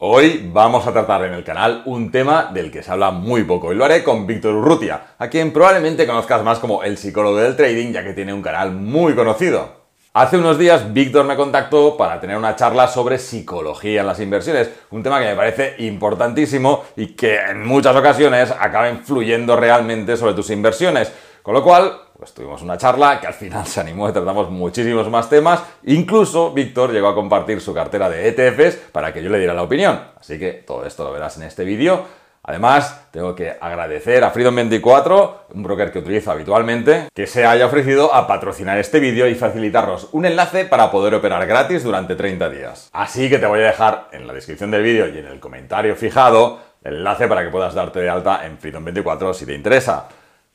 Hoy vamos a tratar en el canal un tema del que se habla muy poco y lo haré con Víctor Urrutia, a quien probablemente conozcas más como el psicólogo del trading ya que tiene un canal muy conocido. Hace unos días Víctor me contactó para tener una charla sobre psicología en las inversiones, un tema que me parece importantísimo y que en muchas ocasiones acaba influyendo realmente sobre tus inversiones. Con lo cual, pues tuvimos una charla que al final se animó y tratamos muchísimos más temas. Incluso Víctor llegó a compartir su cartera de ETFs para que yo le diera la opinión. Así que todo esto lo verás en este vídeo. Además, tengo que agradecer a Freedom24, un broker que utilizo habitualmente, que se haya ofrecido a patrocinar este vídeo y facilitarnos un enlace para poder operar gratis durante 30 días. Así que te voy a dejar en la descripción del vídeo y en el comentario fijado el enlace para que puedas darte de alta en Freedom24 si te interesa.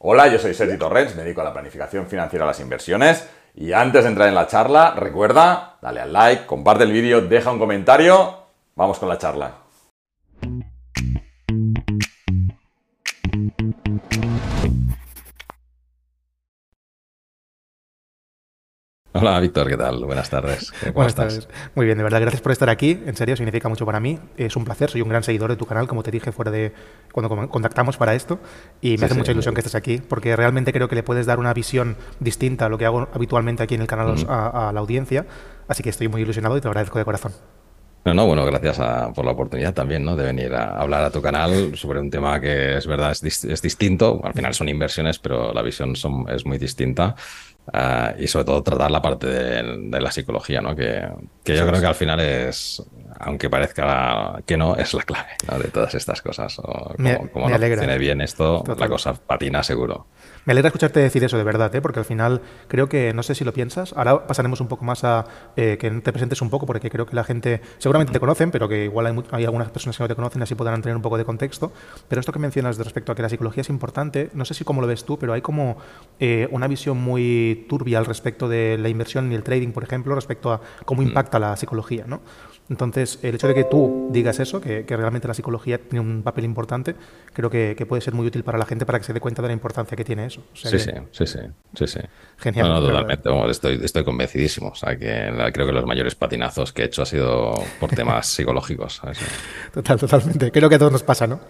Hola, yo soy Sergi Torrens, me dedico a la planificación financiera de las inversiones. Y antes de entrar en la charla, recuerda, dale al like, comparte el vídeo, deja un comentario. Vamos con la charla. Hola Víctor, ¿qué tal? Buenas tardes. Buenas tardes. Muy bien, de verdad, gracias por estar aquí. En serio, significa mucho para mí. Es un placer, soy un gran seguidor de tu canal, como te dije fuera de cuando contactamos para esto. Y me hace mucha ilusión que estés aquí, porque realmente creo que le puedes dar una visión distinta a lo que hago habitualmente aquí en el canal a, la audiencia. Así que estoy muy ilusionado y te lo agradezco de corazón. No, no, bueno, gracias por la oportunidad también, ¿no? De venir a hablar a tu canal sobre un tema que es verdad, es, distinto. Al final son inversiones, pero la visión son, es muy distinta. Ah, y sobre todo tratar la parte de, la psicología, ¿no? Que, yo creo que al final es, aunque parezca que no, es la clave de todas estas cosas. como, me, como no funcione bien esto, la cosa patina seguro. Me alegra escucharte decir eso de verdad, ¿eh? porque al final creo que, no sé si lo piensas, ahora pasaremos un poco más a eh, que te presentes un poco, porque creo que la gente seguramente te conocen, pero que igual hay, hay, algunas personas que no te conocen, así podrán tener un poco de contexto. Pero esto que mencionas de respecto a que la psicología es importante, no sé si cómo lo ves tú, pero hay como eh, una visión muy turbia al respecto de la inversión y el trading, por ejemplo, respecto a cómo mm. impacta la psicología, ¿no? Entonces, el hecho de que tú digas eso, que, realmente la psicología tiene un papel importante, creo que, puede ser muy útil para la gente para que se dé cuenta de la importancia que tiene eso. sí, sí, sí, sí, sí, Genial. No, totalmente. estoy, estoy convencidísimo. O sea, que creo que los mayores patinazos que he hecho ha sido por temas psicológicos. Total, totalmente. Creo que a todos nos pasa, ¿no?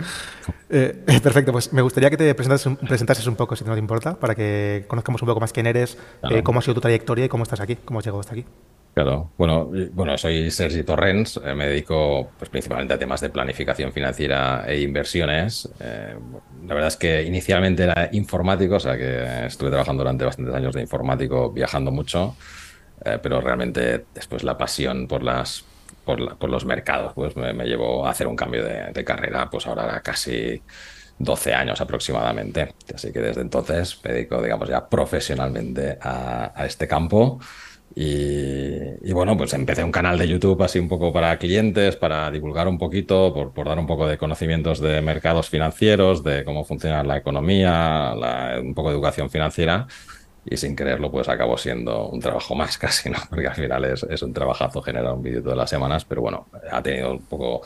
Eh, perfecto, pues me gustaría que te presentases un, presentases un poco, si no te importa, para que conozcamos un poco más quién eres, eh, cómo ha sido tu trayectoria y cómo estás aquí, cómo has llegado hasta aquí. Claro, bueno, bueno, soy Sergi Torrens, eh, me dedico pues, principalmente a temas de planificación financiera e inversiones. Eh, la verdad es que inicialmente era informático, o sea que estuve trabajando durante bastantes años de informático, viajando mucho, eh, pero realmente después la pasión por las por, los mercados pues me, llevó a hacer un cambio de, carrera, pues ahora casi 12 años aproximadamente. Así que desde entonces me dedico, digamos, ya profesionalmente a, a este campo. Y, bueno, pues empecé un canal de YouTube así un poco para clientes, para divulgar un poquito, por, dar un poco de conocimientos de mercados financieros, de cómo funciona la economía, un poco de educación financiera. Y sin quererlo, pues acabó siendo un trabajo más casi, ¿no? Porque al final es, es un trabajazo generar un vídeo todas las semanas, pero bueno, ha tenido un poco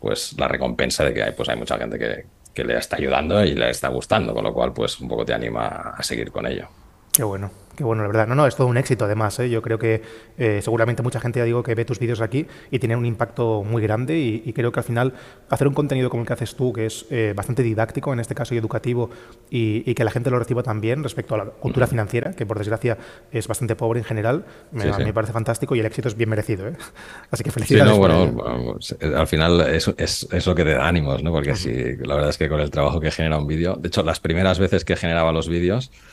pues la recompensa de que hay, pues hay mucha gente que, que le está ayudando y le está gustando, con lo cual pues un poco te anima a seguir con ello. Qué bueno. Qué bueno, la verdad. No, no, es todo un éxito además. ¿eh? Yo creo que eh, seguramente mucha gente, ya digo, que ve tus vídeos aquí y tiene un impacto muy grande y, creo que al final hacer un contenido como el que haces tú, que es eh, bastante didáctico en este caso y educativo y, que la gente lo reciba también respecto a la cultura financiera, que por desgracia es bastante pobre en general, me, parece fantástico y el éxito es bien merecido. ¿eh? Así que felicidades. Sí, no, bueno, al final es, es, lo que te da ánimos, ¿no? Porque sí, la verdad es que con el trabajo que genera un vídeo, de hecho, las primeras veces que generaba los vídeos, eh,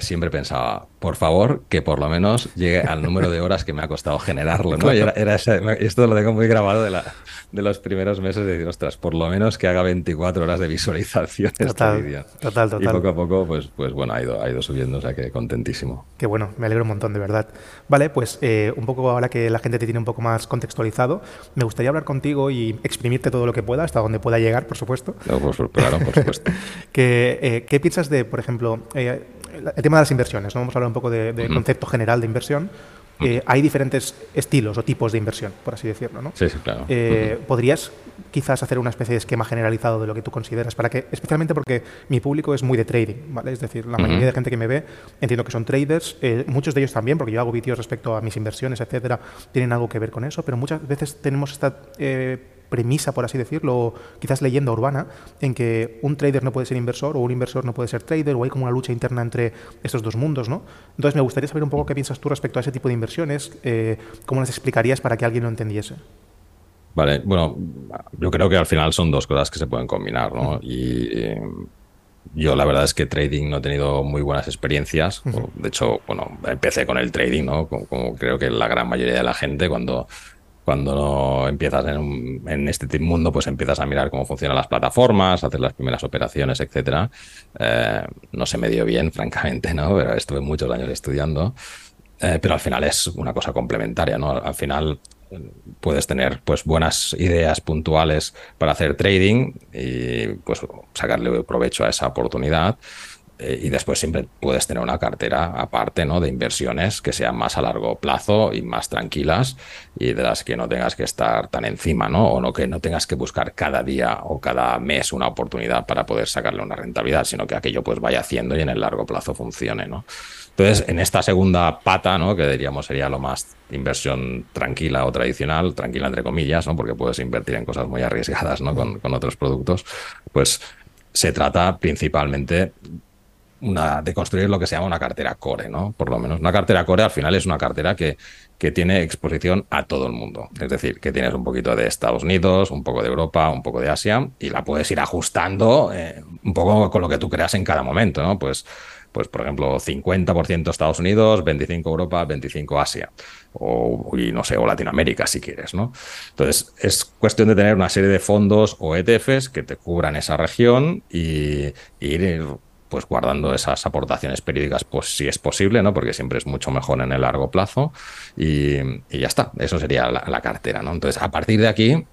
siempre pensaba, por favor, que por lo menos llegue al número de horas que me ha costado generarlo, ¿no? era, esto lo tengo muy grabado de, la, de los primeros meses de decir, ostras, por lo menos que haga 24 horas de visualización total, este vídeo. Total, total. Y poco a poco, pues, pues bueno, ha ido, ha ido subiendo, o sea que contentísimo. Qué bueno, me alegro un montón, de verdad. Vale, pues eh, un poco ahora que la gente te tiene un poco más contextualizado, me gustaría hablar contigo y exprimirte todo lo que pueda, hasta donde pueda llegar, por supuesto. pues, claro, por supuesto. Eh, ¿Qué piensas de, por ejemplo, el tema de las inversiones, ¿no? vamos a hablar un poco de, concepto general de inversión. Eh, hay diferentes estilos o tipos de inversión, por así decirlo, ¿no? Sí, sí, claro. Eh, ¿Podrías quizás hacer una especie de esquema generalizado de lo que tú consideras? Para que, especialmente porque mi público es muy de trading, ¿vale? Es decir, la mayoría de gente que me ve entiendo que son traders, eh, muchos de ellos también, porque yo hago vídeos respecto a mis inversiones, etcétera, tienen algo que ver con eso, pero muchas veces tenemos esta premisa, por así decirlo, quizás leyenda urbana, en que un trader no puede ser inversor o un inversor no puede ser trader, o hay como una lucha interna entre estos dos mundos, ¿no? Entonces me gustaría saber un poco qué piensas tú respecto a ese tipo de inversiones, eh, cómo las explicarías para que alguien lo entendiese. Vale, bueno, yo creo que al final son dos cosas que se pueden combinar, ¿no? Y eh, yo la verdad es que trading no he tenido muy buenas experiencias. De hecho, bueno, empecé con el trading, ¿no? Como, creo que la gran mayoría de la gente cuando, cuando empiezas en, este mundo, pues empiezas a mirar cómo funcionan las plataformas, hacer las primeras operaciones, etcétera. Eh, no se me dio bien, francamente, ¿no? Pero estuve muchos años estudiando. Eh, pero al final es una cosa complementaria, ¿no? Al final puedes tener pues buenas ideas puntuales para hacer trading y pues sacarle provecho a esa oportunidad eh, y después siempre puedes tener una cartera aparte ¿no? de inversiones que sean más a largo plazo y más tranquilas y de las que no tengas que estar tan encima ¿no? o no que no tengas que buscar cada día o cada mes una oportunidad para poder sacarle una rentabilidad sino que aquello pues vaya haciendo y en el largo plazo funcione ¿no? Entonces, en esta segunda pata, ¿no? que diríamos sería lo más inversión tranquila o tradicional, tranquila entre comillas, ¿no? porque puedes invertir en cosas muy arriesgadas ¿no? con, otros productos, pues se trata principalmente una, de construir lo que se llama una cartera core, ¿no? Por lo menos. Una cartera core al final es una cartera que, que tiene exposición a todo el mundo. Es decir, que tienes un poquito de Estados Unidos, un poco de Europa, un poco de Asia, y la puedes ir ajustando eh, un poco con lo que tú creas en cada momento, ¿no? Pues pues por ejemplo 50% Estados Unidos, 25 Europa, 25 Asia o y no sé, o Latinoamérica si quieres, ¿no? Entonces es cuestión de tener una serie de fondos o ETFs que te cubran esa región y, ir pues guardando esas aportaciones periódicas, pues si es posible, ¿no? Porque siempre es mucho mejor en el largo plazo y, ya está. Eso sería la, cartera, ¿no? Entonces, a partir de aquí,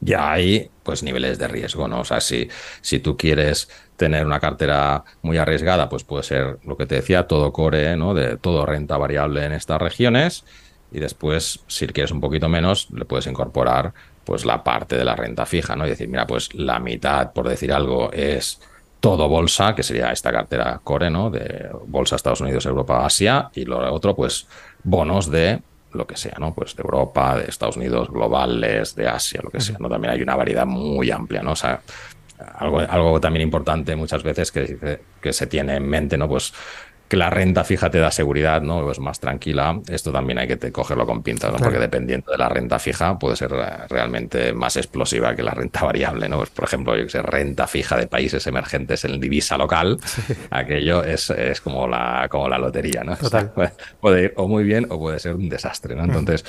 ya hay pues niveles de riesgo, ¿no? O sea, si, si tú quieres tener una cartera muy arriesgada, pues puede ser lo que te decía, todo core, ¿no? De todo renta variable en estas regiones. Y después, si quieres un poquito menos, le puedes incorporar pues la parte de la renta fija, ¿no? Y decir, mira, pues la mitad, por decir algo, es todo bolsa, que sería esta cartera core, ¿no? De bolsa Estados Unidos, Europa, Asia, y lo otro, pues bonos de lo que sea, ¿no? Pues de Europa, de Estados Unidos, globales, de Asia, lo que sea, ¿no? También hay una variedad muy amplia, ¿no? O sea, algo, algo también importante muchas veces que, que se tiene en mente, ¿no? Pues que la renta fija te da seguridad, ¿no? Es más tranquila. Esto también hay que te cogerlo con pinzas, ¿no? Porque dependiendo de la renta fija puede ser eh, realmente más explosiva que la renta variable, ¿no? Pues, por ejemplo, yo que sé, renta fija de países emergentes en divisa local, aquello es, es, como, la, como la lotería, ¿no? Total. puede ir o muy bien o puede ser un desastre, ¿no? Entonces,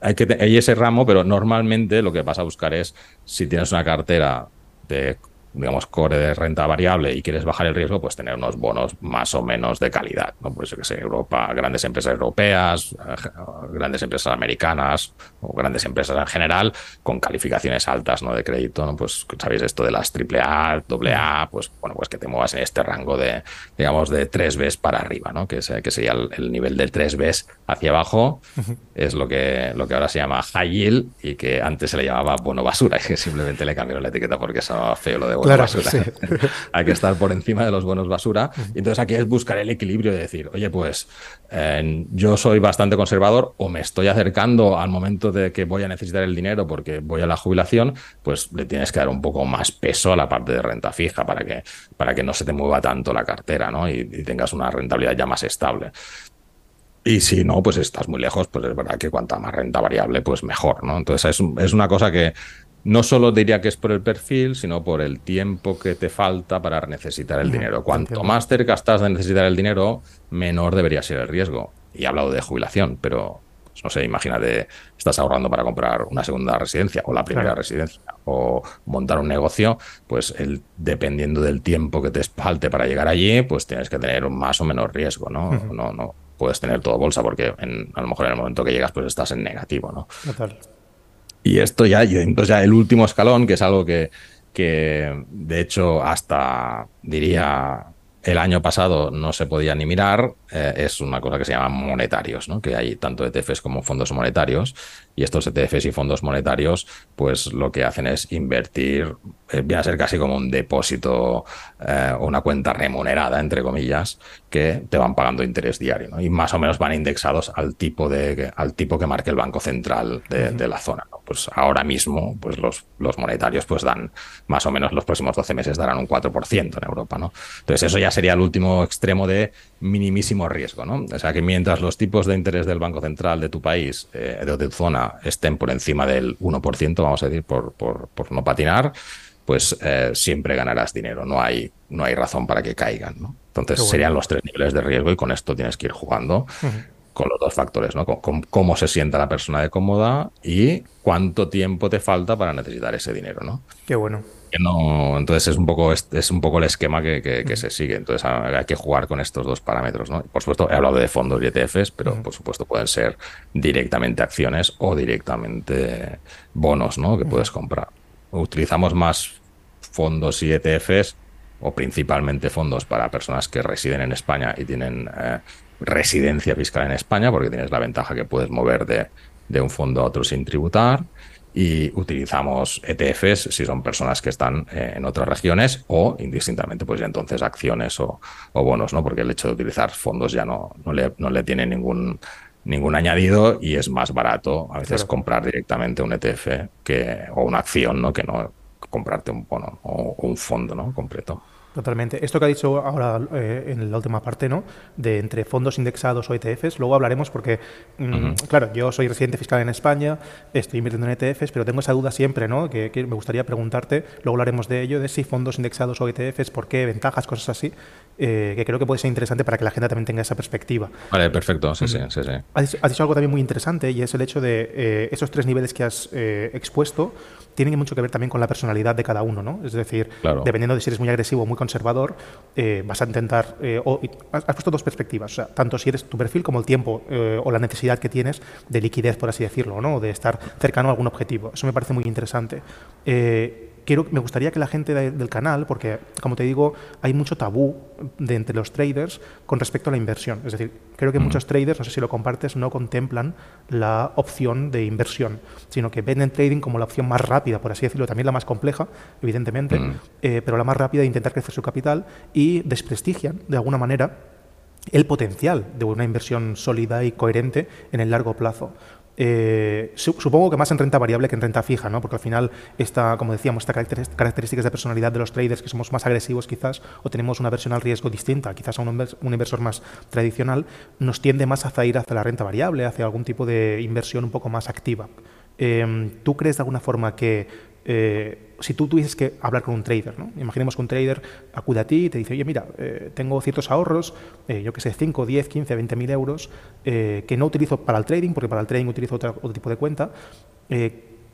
hay que hay ese ramo, pero normalmente lo que vas a buscar es si tienes una cartera de digamos, core de renta variable y quieres bajar el riesgo, pues tener unos bonos más o menos de calidad. ¿no? Pues que sé, Europa, grandes empresas europeas, eh, grandes empresas americanas o grandes empresas en general con calificaciones altas ¿no? de crédito. ¿no? Pues sabéis esto de las AAA, AA, pues bueno, pues que te muevas en este rango de, digamos, de 3 Bs para arriba, ¿no? Que, que sería el, nivel del 3 Bs hacia abajo. Es lo que, lo que ahora se llama high yield y que antes se le llamaba bono basura y que simplemente le cambiaron la etiqueta porque sonaba feo lo de bono basura. Hay que estar por encima de los buenos basura. Y entonces aquí es buscar el equilibrio de decir, oye, pues eh, yo soy bastante conservador o me estoy acercando al momento de que voy a necesitar el dinero porque voy a la jubilación, pues le tienes que dar un poco más peso a la parte de renta fija para que, para que no se te mueva tanto la cartera ¿no? y, y tengas una rentabilidad ya más estable. Y si no, pues estás muy lejos, pues es verdad que cuanta más renta variable, pues mejor, ¿no? Entonces es, es una cosa que no solo diría que es por el perfil, sino por el tiempo que te falta para necesitar el dinero. Cuanto más cerca estás de necesitar el dinero, menor debería ser el riesgo. Y he hablado de jubilación, pero pues, no sé, imagínate, estás ahorrando para comprar una segunda residencia o la primera residencia o montar un negocio, pues el, dependiendo del tiempo que te falte para llegar allí, pues tienes que tener más o menos riesgo, ¿no? No, no puedes tener todo bolsa porque a lo mejor en el momento que llegas pues estás en negativo, ¿no? Total. Y esto ya, entonces ya el último escalón, que es algo que, que de hecho hasta diría el año pasado no se podía ni mirar, eh, es una cosa que se llama monetarios, ¿no? que hay tanto ETFs como fondos monetarios, y estos ETFs y fondos monetarios, pues lo que hacen es invertir, viene a ser casi como un depósito eh, o una cuenta remunerada, entre comillas, que te van pagando interés diario, y más o menos van indexados al tipo, de, al tipo que marque el Banco Central de, de la zona. ¿no? pues ahora mismo, pues los, los monetarios pues dan más o menos los próximos 12 meses darán un 4% en Europa, ¿no? Entonces eso ya sería el último extremo de minimísimo riesgo, ¿no? O sea que mientras los tipos de interés del Banco Central de tu país, eh, de tu zona, estén por encima del 1%, vamos a decir, por, por, por no patinar, pues eh, siempre ganarás dinero. No hay, no hay razón para que caigan. ¿no? Entonces serían los tres niveles de riesgo y con esto tienes que ir jugando con los dos factores, ¿no? Con, cómo se sienta la persona de cómoda y cuánto tiempo te falta para necesitar ese dinero, ¿no? Qué bueno. no, entonces es un poco, es, un poco el esquema que, que, se sigue. Entonces hay que jugar con estos dos parámetros, ¿no? Por supuesto, he hablado de fondos y ETFs, pero por supuesto pueden ser directamente acciones o directamente bonos, ¿no? Que puedes comprar utilizamos más fondos y ETFs o principalmente fondos para personas que residen en España y tienen eh, residencia fiscal en España, porque tienes la ventaja que puedes mover de, un fondo a otro sin tributar. Y utilizamos ETFs si son personas que están eh, en otras regiones o indistintamente, pues ya entonces acciones o, bonos, ¿no? Porque el hecho de utilizar fondos ya no, no, le, no le tiene ningún ningún añadido y es más barato a veces comprar directamente un ETF que, o una acción, ¿no? Que no comprarte un bono o un fondo, ¿no? Completo. Totalmente. Esto que ha dicho ahora eh, en la última parte, ¿no? De entre fondos indexados o ETFs, luego hablaremos porque, mm, claro, yo soy residente fiscal en España, estoy invirtiendo en ETFs, pero tengo esa duda siempre, ¿no? Que, me gustaría preguntarte, luego hablaremos de ello, de si fondos indexados o ETFs, por qué, ventajas, cosas así, eh, que creo que puede ser interesante para que la gente también tenga esa perspectiva. Vale, perfecto, sí, sí, sí, sí. Has, dicho algo también muy interesante y es el hecho de eh, esos tres niveles que has expuesto tienen mucho que ver también con la personalidad de cada uno, ¿no? Es decir, dependiendo de si eres muy agresivo o muy conservador, eh, vas a intentar. Eh, o, has, puesto dos perspectivas, o sea, tanto si eres tu perfil como el tiempo eh, o la necesidad que tienes de liquidez, por así decirlo, ¿no? de estar cercano a algún objetivo. Eso me parece muy interesante me gustaría que la gente del canal, porque como te digo, hay mucho tabú de entre los traders con respecto a la inversión. Es decir, creo que muchos traders, no sé si lo compartes, no contemplan la opción de inversión, sino que ven el trading como la opción más rápida, por así decirlo, también la más compleja, evidentemente, eh, pero la más rápida de intentar crecer su capital y desprestigian de alguna manera el potencial de una inversión sólida y coherente en el largo plazo. Eh, supongo que más en renta variable que en renta fija, ¿no? porque al final, esta, como decíamos, estas características de personalidad de los traders, que somos más agresivos quizás, o tenemos una versión al riesgo distinta, quizás a un, inversor más tradicional, nos tiende más a ir hacia la renta variable, hacia algún tipo de inversión un poco más activa. Em, ¿Tú crees de alguna forma que eh, si tú tuvieses que hablar con un trader, ¿no? imaginemos que un trader acude a ti y te dice, oye, mira, eh, tengo ciertos ahorros, eh, yo que sé, 5, 10, 15, 20 mil euros, que no utilizo para el trading, porque para el trading utilizo otro, tipo de cuenta.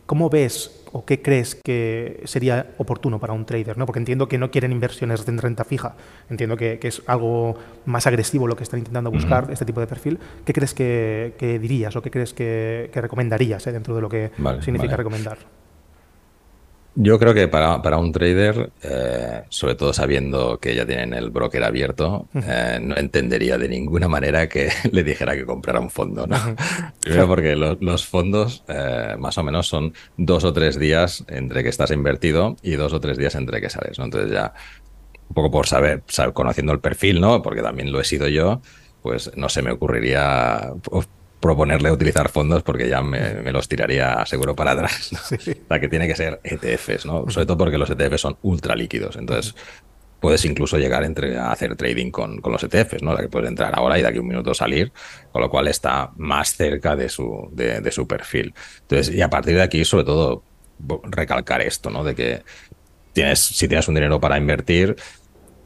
¿Cómo ves o qué crees que sería oportuno para un trader? ¿no? Porque entiendo que no quieren inversiones en renta fija, entiendo que, es algo más agresivo lo que están intentando buscar, este tipo de perfil. ¿Qué crees que, dirías o qué crees que, recomendarías dentro de lo que significa recomendar? Yo creo que para, un trader, eh, sobre todo sabiendo que ya tienen el broker abierto, eh, no entendería de ninguna manera que le dijera que comprara un fondo. ¿no? Primero porque los, fondos eh, más o menos son dos o tres días entre que estás invertido y dos o tres días entre que sales. ¿no? Entonces ya, un poco por saber, saber, conociendo el perfil, ¿no? porque también lo he sido yo, pues no se me ocurriría proponerle utilizar fondos porque ya me, los tiraría seguro para atrás. O sea, que tiene que ser ETFs, ¿no? Sobre todo porque los ETFs son ultra líquidos. Entonces, puedes incluso llegar entre, a hacer trading con, con, los ETFs, ¿no? O que puedes entrar ahora y de aquí un minuto salir, con lo cual está más cerca de su, de, su perfil. Entonces, y a partir de aquí, sobre todo, recalcar esto, ¿no? De que tienes, si tienes un dinero para invertir,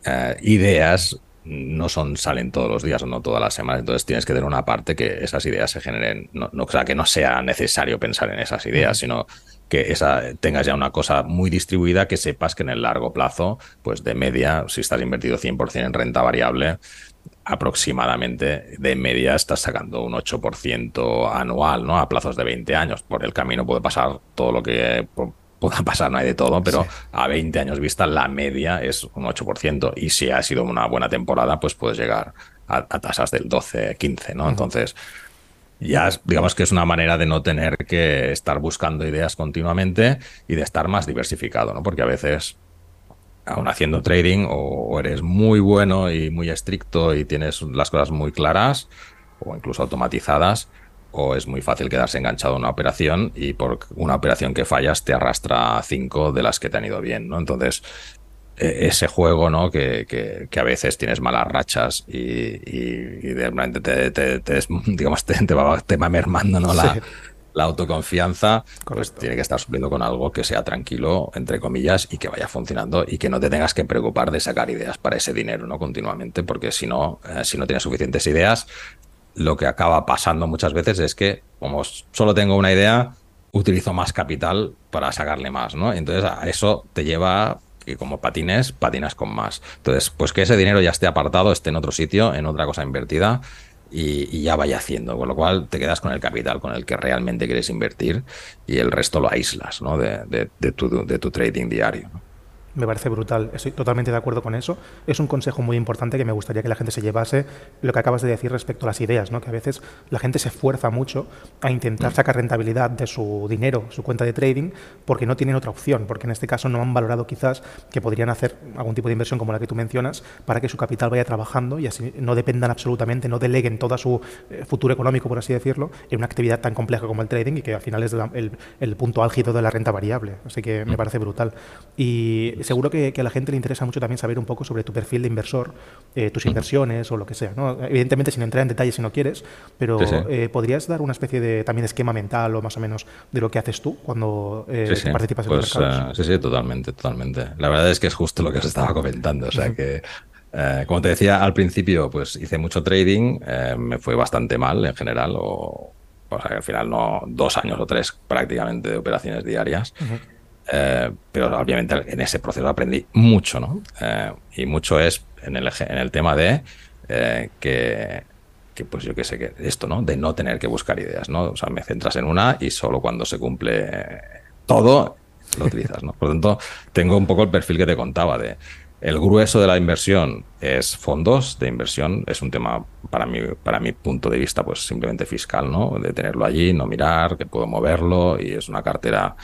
eh, ideas no son, salen todos los días o no todas las semanas, entonces tienes que tener una parte que esas ideas se generen, no, o sea, que no sea necesario pensar en esas ideas, sino que esa, tengas ya una cosa muy distribuida, que sepas que en el largo plazo, pues de media, si estás invertido 100% en renta variable, aproximadamente de media estás sacando un 8% anual, ¿no? A plazos de 20 años. Por el camino puede pasar todo lo que pueda pasar, no hay de todo, pero a 20 años vista la media es un 8% y si ha sido una buena temporada, pues puedes llegar a, tasas del 12, 15, ¿no? Entonces, ya digamos que es una manera de no tener que estar buscando ideas continuamente y de estar más diversificado, ¿no? Porque a veces, aún haciendo trading, o eres muy bueno y muy estricto y tienes las cosas muy claras, o incluso automatizadas, o es muy fácil quedarse enganchado a una operación y por una operación que fallas te arrastra cinco de las que te han ido bien, ¿no? Entonces, e, ese juego, ¿no? Que, que, a veces tienes malas rachas y, y, de repente te, te, te, digamos, te, va, te va mermando, ¿no? La, la autoconfianza pues, tiene que estar supliendo con algo que sea tranquilo, entre comillas, y que vaya funcionando y que no te tengas que preocupar de sacar ideas para ese dinero, ¿no? Continuamente, porque si no, eh, si no tienes suficientes ideas, lo que acaba pasando muchas veces es que, como solo tengo una idea, utilizo más capital para sacarle más, ¿no? Entonces a eso te lleva que como patines, patinas con más. Entonces, pues que ese dinero ya esté apartado, esté en otro sitio, en otra cosa invertida y, ya vaya haciendo, con lo cual te quedas con el capital con el que realmente quieres invertir y el resto lo aíslas ¿no? de, tu, de tu trading diario. Me parece brutal, estoy totalmente de acuerdo con eso. Es un consejo muy importante que me gustaría que la gente se llevase lo que acabas de decir respecto a las ideas, ¿no? que a veces la gente se esfuerza mucho a intentar sacar rentabilidad de su dinero, su cuenta de trading, porque no tienen otra opción, porque en este caso no han valorado quizás que podrían hacer algún tipo de inversión como la que tú mencionas para que su capital vaya trabajando y así no dependan absolutamente, no deleguen todo su eh, futuro económico, por así decirlo, en una actividad tan compleja como el trading y que al final es el, el punto álgido de la renta variable. Así que me parece brutal. Y seguro que, a la gente le interesa mucho también saber un poco sobre tu perfil de inversor, eh, tus inversiones o lo que sea. ¿no? Evidentemente sin entrar en detalle si no quieres, pero eh, ¿podrías dar una especie de también esquema mental o más o menos de lo que haces tú cuando eh, participas en los pues, mercados? sí, sí, totalmente, totalmente. La verdad es que es justo lo que os estaba comentando. O sea que... como te decía al principio, pues hice mucho trading, me fue bastante mal en general, o, o sea, al final no dos años o tres prácticamente de operaciones diarias. Eh, pero obviamente en ese proceso aprendí mucho, ¿no? Eh, y mucho es en el, en el tema de eh, que, que, pues yo qué sé, que esto, ¿no? De no tener que buscar ideas, ¿no? O sea, me centras en una y solo cuando se cumple todo lo utilizas, ¿no? Por lo tanto, tengo un poco el perfil que te contaba de el grueso de la inversión es fondos de inversión, es un tema para mí, para mi punto de vista, pues simplemente fiscal, ¿no? De tenerlo allí, no mirar, que puedo moverlo y es una cartera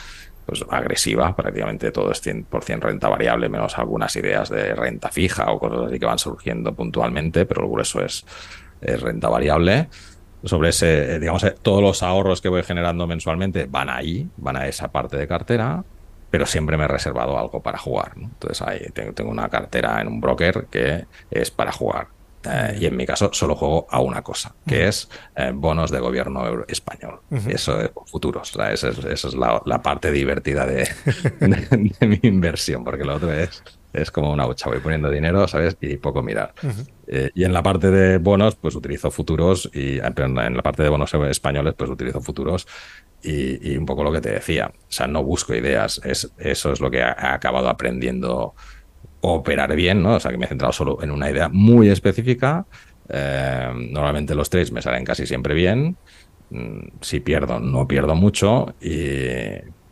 pues, agresiva, prácticamente todo es 100% renta variable, menos algunas ideas de renta fija o cosas así que van surgiendo puntualmente, pero el grueso es, renta variable. Sobre ese, digamos, eh, todos los ahorros que voy generando mensualmente van ahí, van a esa parte de cartera, pero siempre me he reservado algo para jugar. Entonces ahí tengo, una cartera en un broker que es para jugar. Eh, y en mi caso solo juego a una cosa, que es eh, bonos de gobierno español. Eso es futuros. esa es, la, parte divertida de, mi inversión, porque lo otro es, es como una hucha. Voy poniendo dinero, ¿sabes? Y poco mirar. Eh, y en la parte de bonos, pues utilizo futuros y en la parte de bonos españoles, pues utilizo futuros y, un poco lo que te decía. O sea, no busco ideas. Es, eso es lo que he acabado aprendiendo operar bien, ¿no? O sea, que me he centrado solo en una idea muy específica. Eh, normalmente los trades me salen casi siempre bien. Mm, si pierdo, no pierdo mucho.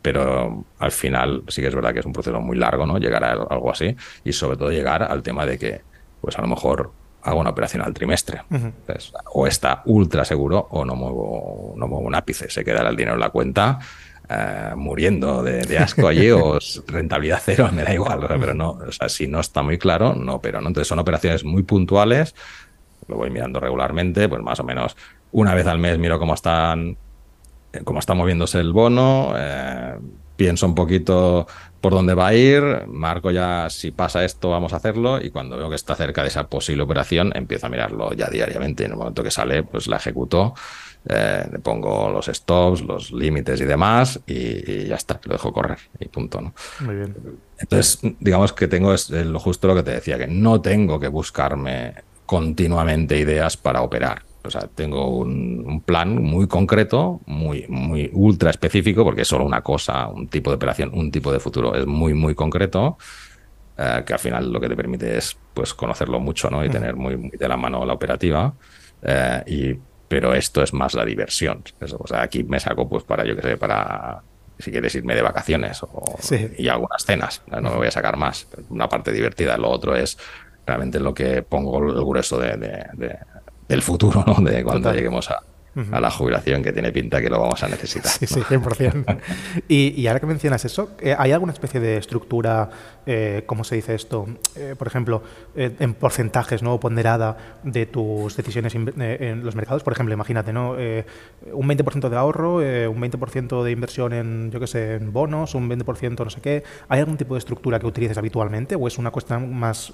pero al final sí que es verdad que es un proceso muy largo, ¿no? Llegar a algo así. Y sobre todo llegar al tema de que, pues a lo mejor hago una operación al trimestre. o está ultra seguro o no muevo, no muevo un ápice. Se quedará el dinero en la cuenta eh, muriendo de, asco allí o rentabilidad cero, me da igual, pero no, o sea, si no está muy claro, no, pero no. Entonces son operaciones muy puntuales, lo voy mirando regularmente, pues más o menos una vez al mes miro cómo están, cómo está moviéndose el bono, eh, pienso un poquito por dónde va a ir, marco ya si pasa esto, vamos a hacerlo, y cuando veo que está cerca de esa posible operación, empiezo a mirarlo ya diariamente. En el momento que sale, pues la ejecuto eh, le pongo los stops, los límites y demás, y, ya está, lo dejo correr y punto. ¿no? Muy bien. Entonces, digamos que tengo es lo justo lo que te decía, que no tengo que buscarme continuamente ideas para operar. O sea, tengo un, plan muy concreto, muy, muy ultra específico, porque es solo una cosa, un tipo de operación, un tipo de futuro, es muy, muy concreto. Eh, que al final lo que te permite es pues conocerlo mucho ¿no? y tener muy, muy, de la mano la operativa eh, y pero esto es más la diversión. o sea, aquí me saco pues para, yo que sé, para si quieres irme de vacaciones o, y algunas cenas, no me voy a sacar más. Una parte divertida, lo otro es realmente lo que pongo el grueso de, del futuro, ¿no? De cuando lleguemos a, a la jubilación, que tiene pinta que lo vamos a necesitar. Sí, sí, 100%. y, y ahora que mencionas eso, eh, ¿hay alguna especie de estructura, eh, cómo se dice esto? Eh, por ejemplo, eh, en porcentajes, ¿no? Ponderada de tus decisiones en los mercados. Por ejemplo, imagínate, ¿no? Un 20% de ahorro, un 20% de inversión en, yo qué sé, en bonos, un 20% no sé qué. ¿Hay algún tipo de estructura que utilices habitualmente o es una cuestión más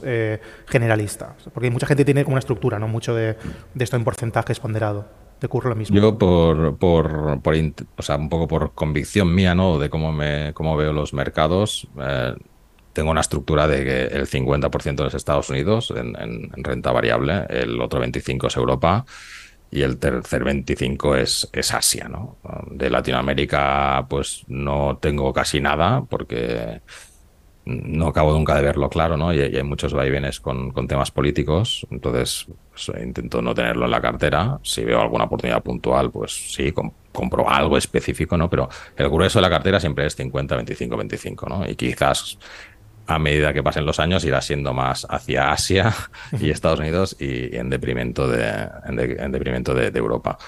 generalista? Porque mucha gente tiene como una estructura, ¿no? Mucho de esto en porcentajes ponderado. ¿Te ocurre lo mismo? Yo por, por, por o sea, un poco por convicción mía, ¿no? De cómo me cómo veo los mercados, eh, tengo una estructura de que el 50% es Estados Unidos en renta variable, el otro 25% es Europa y el tercer 25% es, es Asia, ¿no? De Latinoamérica, pues no tengo casi nada porque no acabo nunca de verlo claro, ¿no? Y, hay muchos vaivenes con, con temas políticos, entonces pues, intento no tenerlo en la cartera. Si veo alguna oportunidad puntual, pues sí, com- compro algo específico, ¿no? Pero el grueso de la cartera siempre es 50, 25, 25, ¿no? Y quizás a medida que pasen los años irá siendo más hacia Asia y Estados Unidos y en deprimento de, en de- en deprimento de- de Europa.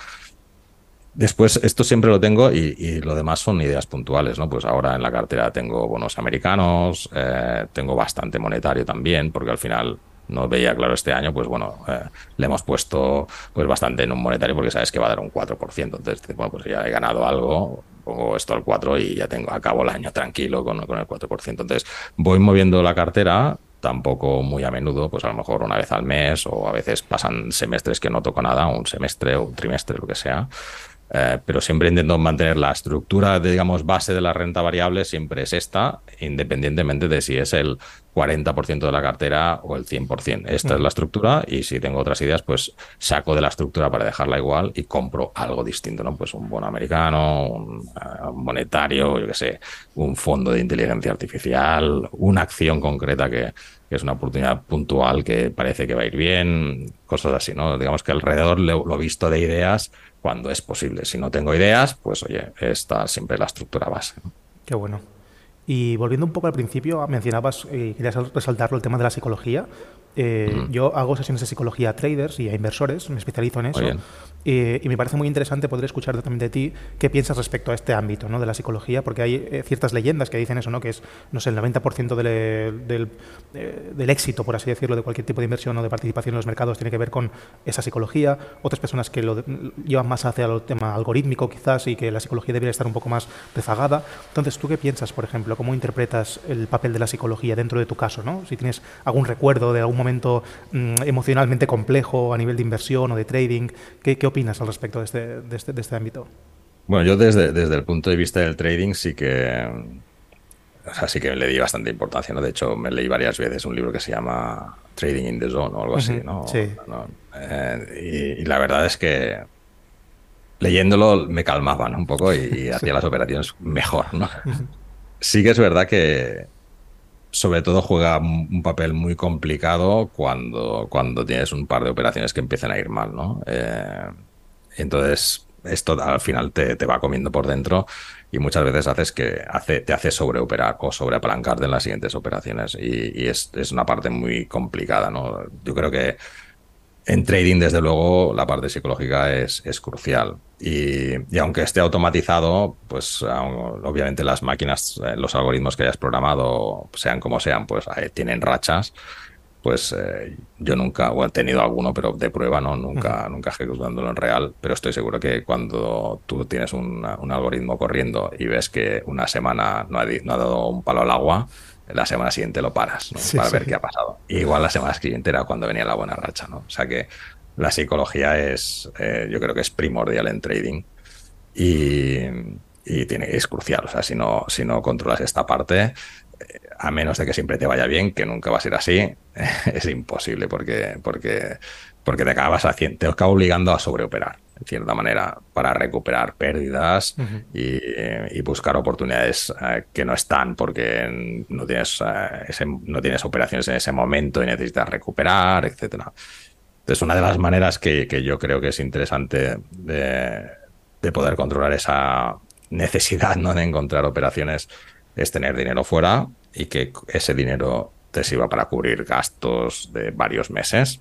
Después, esto siempre lo tengo y, lo demás son ideas puntuales, ¿no? Pues ahora en la cartera tengo bonos americanos, eh, tengo bastante monetario también, porque al final no veía claro este año, pues bueno, eh, le hemos puesto pues bastante en un monetario porque sabes que va a dar un 4%. Entonces, bueno, pues ya he ganado algo, pongo esto al 4 y ya tengo, acabo el año tranquilo con, con el 4%. Entonces, voy moviendo la cartera, tampoco muy a menudo, pues a lo mejor una vez al mes o a veces pasan semestres que no toco nada, un semestre o un trimestre, lo que sea. Eh, pero siempre intento mantener la estructura, digamos, base de la renta variable, siempre es esta, independientemente de si es el 40% de la cartera o el 100%. Esta es la estructura y si tengo otras ideas, pues saco de la estructura para dejarla igual y compro algo distinto, ¿no? Pues un bono americano, un, eh, un monetario, yo qué sé, un fondo de inteligencia artificial, una acción concreta que, que es una oportunidad puntual que parece que va a ir bien, cosas así, ¿no? Digamos que alrededor lo, lo visto de ideas cuando es posible. Si no tengo ideas, pues oye, está siempre la estructura base. Qué bueno. Y volviendo un poco al principio, mencionabas, eh, querías resaltarlo, el tema de la psicología. Eh, Yo hago sesiones de psicología a traders y a inversores, me especializo en eso. Y me parece muy interesante poder escuchar también de ti qué piensas respecto a este ámbito ¿no? de la psicología, porque hay eh, ciertas leyendas que dicen eso, ¿no? que es, no sé, el 90% del, del, eh, del éxito, por así decirlo, de cualquier tipo de inversión o de participación en los mercados tiene que ver con esa psicología. Otras personas que lo de- llevan más hacia el tema algorítmico quizás y que la psicología debería estar un poco más rezagada. Entonces, ¿tú qué piensas, por ejemplo? ¿Cómo interpretas el papel de la psicología dentro de tu caso? ¿no? Si tienes algún recuerdo de algún momento mm, emocionalmente complejo a nivel de inversión o de trading, ¿qué, qué opinas al respecto de este, de este, de este ámbito? Bueno, yo desde, desde el punto de vista del trading sí que, o sea, sí que le di bastante importancia, ¿no? De hecho, me leí varias veces un libro que se llama Trading in the Zone o algo así, ¿no? sí. ¿no? Eh, y, y la verdad es que leyéndolo me calmaba ¿no? un poco y, y hacía las operaciones mejor, ¿no? Sí que es verdad que sobre todo juega un papel muy complicado cuando, cuando tienes un par de operaciones que empiezan a ir mal, ¿no? Eh, entonces, esto al final te, te va comiendo por dentro y muchas veces haces que hace, te hace sobreoperar o sobreapalancarte en las siguientes operaciones y, y es, es una parte muy complicada, ¿no? Yo creo que en trading, desde luego, la parte psicológica es, es crucial. Y, y aunque esté automatizado, pues aun- obviamente las máquinas, eh, los algoritmos que hayas programado, sean como sean, pues tienen rachas. Pues eh, yo nunca, o he tenido alguno, pero de prueba, ¿no? Nunca, nunca ejecutándolo en real. Pero estoy seguro que cuando tú tienes una- un algoritmo corriendo y ves que una semana no ha, di- no ha dado un palo al agua, la semana siguiente lo paras, ¿no? Sí, Para sí. ver qué ha pasado. Y igual la semana siguiente era cuando venía la buena racha, ¿no? O sea que la psicología es, eh, yo creo que es primordial en trading y, y tiene, es crucial. O sea, si no, si no controlas esta parte, eh, a menos de que siempre te vaya bien, que nunca va a ser así, es imposible porque, porque, porque te acabas haciendo, te acaba obligando a sobreoperar, en cierta manera, para recuperar pérdidas y, y buscar oportunidades eh, que no están porque no tienes, eh, ese- no tienes operaciones en ese momento y necesitas recuperar, etcétera. Entonces, una de las maneras que, que yo creo que es interesante de, de poder controlar esa necesidad ¿no? de encontrar operaciones es tener dinero fuera y que ese dinero te sirva para cubrir gastos de varios meses,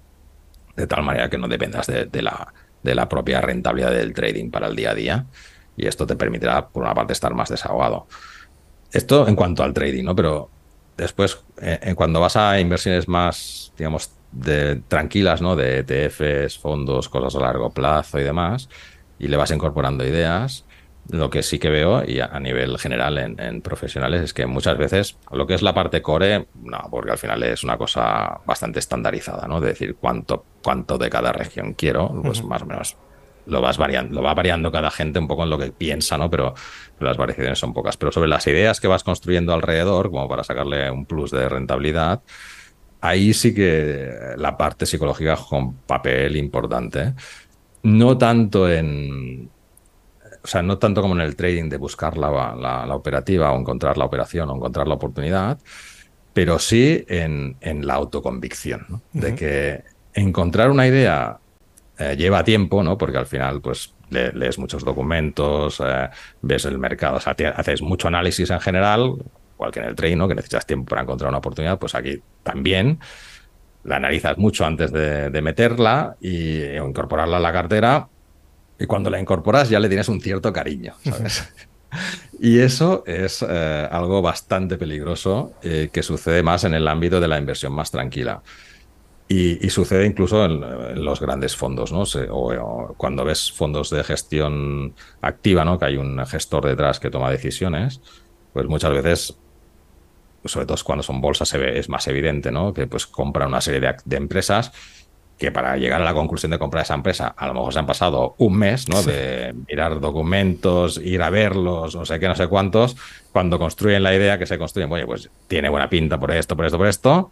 de tal manera que no dependas de, de la, de la propia rentabilidad del trading para el día a día. Y esto te permitirá, por una parte, estar más desahogado. Esto en cuanto al trading, ¿no? Pero después, eh, cuando vas a inversiones más, digamos, de, tranquilas, ¿no? De ETFs, fondos, cosas a largo plazo y demás, y le vas incorporando ideas, lo que sí que veo, y a, nivel general en, profesionales, es que muchas veces lo que es la parte core, no, porque al final es una cosa bastante estandarizada, ¿no? De decir cuánto, cuánto de cada región quiero, pues más o menos lo vas variando, lo va variando cada gente un poco en lo que piensa, ¿no? Pero las variaciones son pocas. Pero sobre las ideas que vas construyendo alrededor, como para sacarle un plus de rentabilidad, ahí sí que la parte psicológica juega un papel importante. No tanto en o sea, no tanto como en el trading de buscar la, la, operativa o encontrar la operación o encontrar la oportunidad, pero sí en, en la autoconvicción, de que encontrar una idea eh, lleva tiempo, ¿no? Porque al final, pues, lees muchos documentos, eh, ves el mercado, o sea, haces mucho análisis en general, igual que en el trading, ¿no? Que necesitas tiempo para encontrar una oportunidad, pues aquí también la analizas mucho antes de, de meterla y o incorporarla a la cartera y cuando la incorporas ya le tienes un cierto cariño, y eso es eh, algo bastante peligroso eh, que sucede más en el ámbito de la inversión más tranquila. Y, sucede incluso en, los grandes fondos, ¿no? o, cuando ves fondos de gestión activa, ¿no? Que hay un gestor detrás que toma decisiones, pues muchas veces, sobre todo cuando son bolsas, se ve, es más evidente, ¿no? Que pues compra una serie de, de empresas que para llegar a la conclusión de comprar esa empresa, a lo mejor se han pasado un mes, ¿no? De mirar documentos, ir a verlos, no sé qué, no sé cuántos, cuando construyen la idea que se construyen, oye, pues tiene buena pinta por esto, por esto, por esto.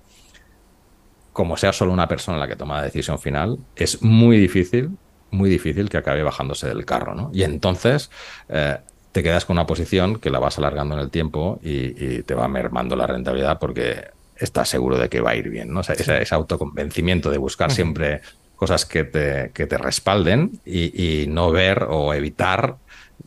Como sea solo una persona la que toma la decisión final, es muy difícil, muy difícil que acabe bajándose del carro, ¿no? Y entonces eh, te quedas con una posición que la vas alargando en el tiempo y te va mermando la rentabilidad porque estás seguro de que va a ir bien, ¿no? ese, autoconvencimiento de buscar siempre cosas que te, que te respalden y, no ver o evitar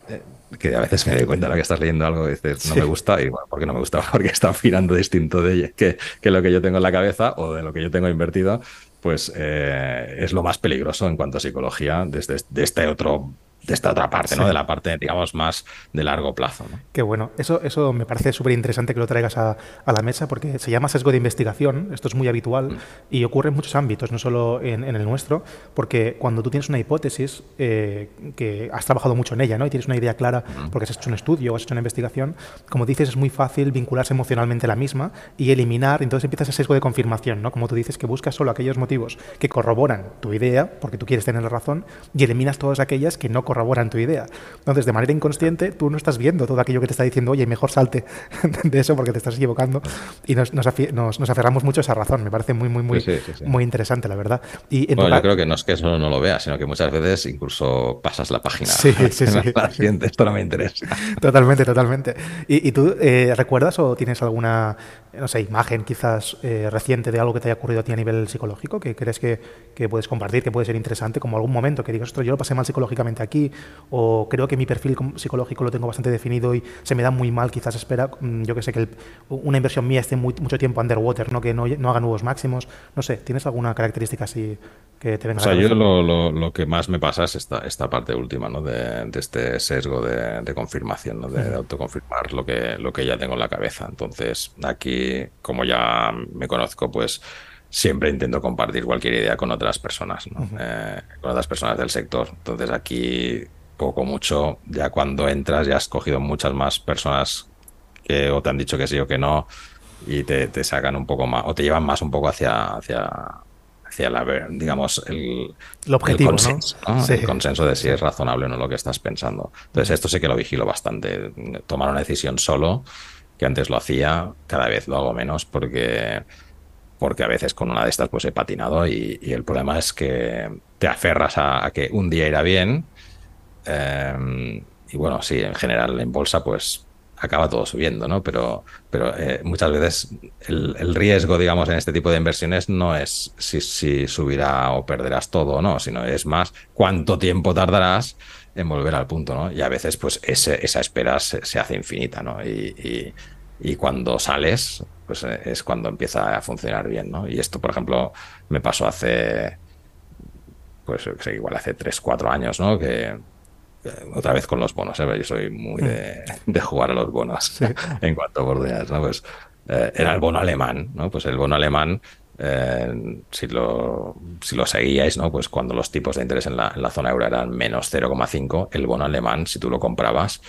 eh, que a veces me doy cuenta de que estás leyendo algo y dices, no me gusta, y bueno, ¿por qué no me gusta? Porque está afinando distinto de que, que, lo que yo tengo en la cabeza o de lo que yo tengo invertido, pues eh, es lo más peligroso en cuanto a psicología desde de este otro de esta otra parte, ¿no? De la parte, digamos, más de largo plazo. ¿no? Qué bueno. Eso, eso me parece súper interesante que lo traigas a, la mesa porque se llama sesgo de investigación. Esto es muy habitual mm. y ocurre en muchos ámbitos, no solo en, el nuestro, porque cuando tú tienes una hipótesis eh, que has trabajado mucho en ella, ¿no? Y tienes una idea clara mm. porque has hecho un estudio o has hecho una investigación, como dices, es muy fácil vincularse emocionalmente a la misma y eliminar, entonces empiezas ese sesgo de confirmación, ¿no? Como tú dices, que buscas solo aquellos motivos que corroboran tu idea, porque tú quieres tener la razón, y eliminas todas aquellas que no corroboran tu idea. Entonces, de manera inconsciente, tú no estás viendo todo aquello que te está diciendo, oye, mejor salte de eso porque te estás equivocando. Y nos, nos, aferramos mucho a esa razón. Me parece muy, muy, muy, muy interesante, la verdad. Y bueno, yo creo que no es que eso no lo veas, sino que muchas veces incluso pasas la página. Sí, sí, sí. esto no me interesa. Totalmente, totalmente. ¿Y, tú eh, recuerdas o tienes alguna no sé, imagen quizás eh, reciente de algo que te haya ocurrido a ti a nivel psicológico, que crees que, que, puedes compartir, que puede ser interesante, como algún momento que digas, esto yo lo pasé mal psicológicamente aquí, o creo que mi perfil psicológico lo tengo bastante definido y se me da muy mal, quizás espera, mm, yo que sé, que una inversión mía esté mucho tiempo underwater, ¿no? que no, no, haga nuevos máximos, no sé, ¿tienes alguna característica así que te venga O sea, yo lo, lo, que más me pasa es esta, esta parte última, ¿no? De, de este sesgo de, de confirmación, ¿no? De, de, autoconfirmar lo que, lo que ya tengo en la cabeza. Entonces, aquí como ya me conozco, pues siempre intento compartir cualquier idea con otras personas, eh, con otras personas del sector. Entonces aquí, poco mucho, ya cuando entras ya has cogido muchas más personas que o te han dicho que sí o que no y te, sacan un poco más o te llevan más un poco hacia, hacia, hacia la, digamos, el, objetivo, consenso, el consenso de si es razonable o no lo que estás pensando. Entonces esto sí que lo vigilo bastante. Tomar una decisión solo que antes lo hacía, cada vez lo hago menos porque, porque a veces con una de estas pues he patinado y, el problema es que te aferras a, que un día irá bien em, y bueno, sí, en general en bolsa pues acaba todo subiendo, ¿no? Pero, pero eh, muchas veces el, riesgo, digamos, en este tipo de inversiones no es si, si, subirá o perderás todo o no, sino es más cuánto tiempo tardarás en volver al punto, ¿no? Y a veces, pues, esa espera se, hace infinita, ¿no? Y, y, cuando sales, pues eh, es cuando empieza a funcionar bien, ¿no? Y esto, por ejemplo, me pasó hace pues igual hace 3, 4 años, ¿no? Que, otra vez con los bonos, ¿eh? yo soy muy de, de, jugar a los bonos en cuanto a oportunidades, ¿no? Pues eh, era el bono alemán, ¿no? Pues el bono alemán, eh, si, lo, si lo seguíais, ¿no? Pues cuando los tipos de interés en la, en la zona euro eran menos 0,5, el bono alemán, si tú lo comprabas,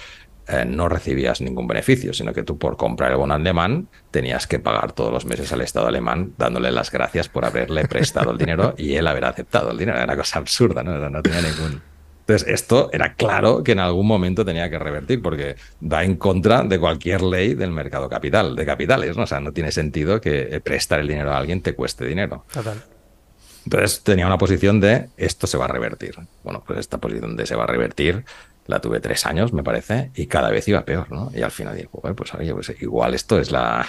eh, no recibías ningún beneficio, sino que tú por comprar el bono alemán tenías que pagar todos los meses al Estado alemán dándole las gracias por haberle prestado el dinero y él haber aceptado el dinero. Era una cosa absurda, ¿no? No tenía ningún, entonces, esto era claro que en algún momento tenía que revertir, porque va en contra de cualquier ley del mercado capital, de capitales, ¿no? O sea, no tiene sentido que prestar el dinero a alguien te cueste dinero. Total. Entonces tenía una posición de esto se va a revertir. Bueno, pues esta posición de se va a revertir la tuve tres años, me parece, y cada vez iba peor, ¿no? Y al final digo, pues oye, pues igual esto es la.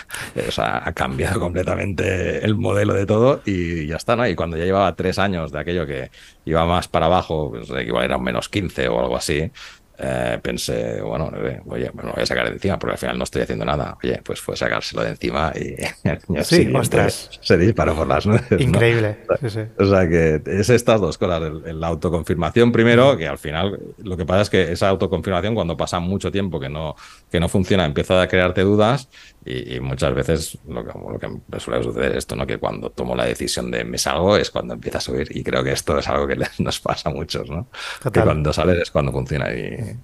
O sea, ha cambiado completamente el modelo de todo y ya está, ¿no? Y cuando ya llevaba tres años de aquello que iba más para abajo, pues igual era un menos 15 o algo así, eh, pensé, bueno, eh, oye, me lo voy a sacar de encima porque al final no estoy haciendo nada. Oye, pues fue sacárselo de encima y sí, se disparó por las nubes. Increíble. O sea, que es estas dos cosas, la autoconfirmación primero, que al final lo que pasa es que esa autoconfirmación cuando pasa mucho tiempo que no, que no funciona empieza a crearte dudas y, muchas veces lo que, lo que me suele suceder es esto, ¿no? Que cuando tomo la decisión de me salgo es cuando empieza a subir. Y creo que esto es algo que nos pasa a muchos, ¿no? Que cuando sales es cuando funciona y,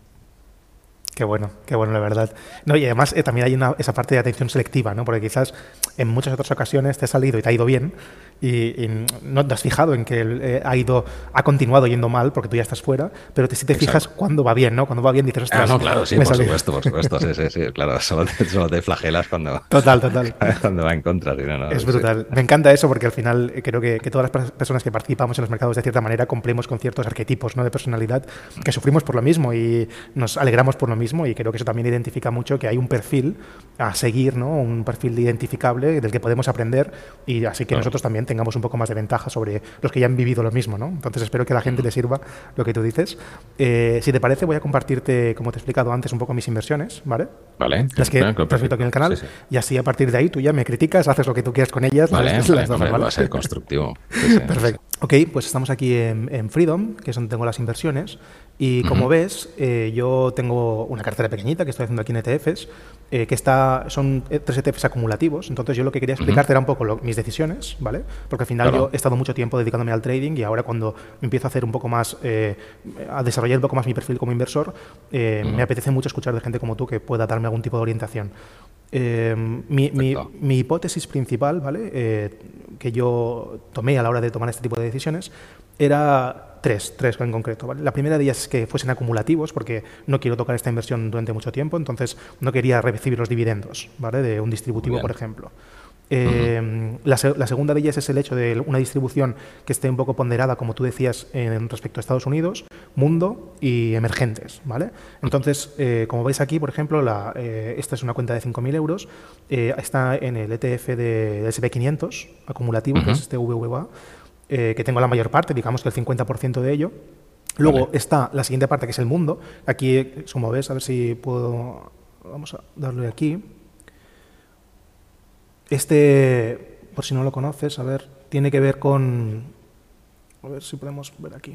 Qué bueno, qué bueno, la verdad. No, y además eh, también hay una, esa parte de atención selectiva, ¿no? Porque quizás en muchas otras ocasiones te ha salido y te ha ido bien y, no te has fijado en que eh, ha ido, ha continuado yendo mal porque tú ya estás fuera, pero te, si te fijas cuando va bien, ¿no? Cuando va bien dices, ostras, ah, no, claro, sí, por supuesto, por supuesto, sí, sí, sí, claro, solo te, flagelas cuando, total, total. cuando va en contra. Sí, no, es brutal. Me encanta eso porque al final creo que, que, todas las personas que participamos en los mercados de cierta manera cumplimos con ciertos arquetipos ¿no? de personalidad que sufrimos por lo mismo y nos alegramos por lo mismo y creo que eso también identifica mucho que hay un perfil a seguir, ¿no? un perfil identificable del que podemos aprender y así que nosotros también tengamos un poco más de ventaja sobre los que ya han vivido lo mismo. ¿no? Entonces espero que a la gente le sirva lo que tú dices. Eh, si te parece, voy a compartirte, como te he explicado antes, un poco mis inversiones, ¿vale? Vale. Las que transmito aquí en el canal. Y así a partir de ahí tú ya me criticas, haces lo que tú quieras con ellas. Vale, va a ser constructivo. Perfecto. Ok, pues estamos aquí en, Freedom, que es donde tengo las inversiones. Y como ves, eh, yo tengo una cartera pequeñita que estoy haciendo aquí en ETFs, eh, que está, son eh, tres ETFs acumulativos. Entonces yo lo que quería explicarte era un poco mis decisiones, ¿vale? Porque al final yo he estado mucho tiempo dedicándome al trading y ahora cuando empiezo a hacer un poco más, a desarrollar un poco más mi perfil como inversor, me apetece mucho escuchar de gente como tú que pueda darme algún tipo de orientación. mi, mi, hipótesis principal, ¿vale? que yo tomé a la hora de tomar este tipo de decisiones era tres, tres en concreto. La primera de ellas es que fuesen acumulativos, porque no quiero tocar esta inversión durante mucho tiempo, entonces no quería recibir los dividendos ¿vale? de un distributivo, por ejemplo. Eh, la, segunda de ellas es el hecho de una distribución que esté un poco ponderada, como tú decías, en respecto a Estados Unidos, mundo y emergentes. ¿vale? Entonces, eh, como veis aquí, por ejemplo, la, eh, esta es una cuenta de 5.000 euros, está en el ETF de, SP500 acumulativo, que es este VVA, eh, que tengo la mayor parte, digamos que el 50% de ello. Luego está la siguiente parte, que es el mundo. Aquí, como ves, a ver si puedo... Vamos a darle aquí. Este, por si no lo conoces, a ver, tiene que ver con... A ver si podemos ver aquí.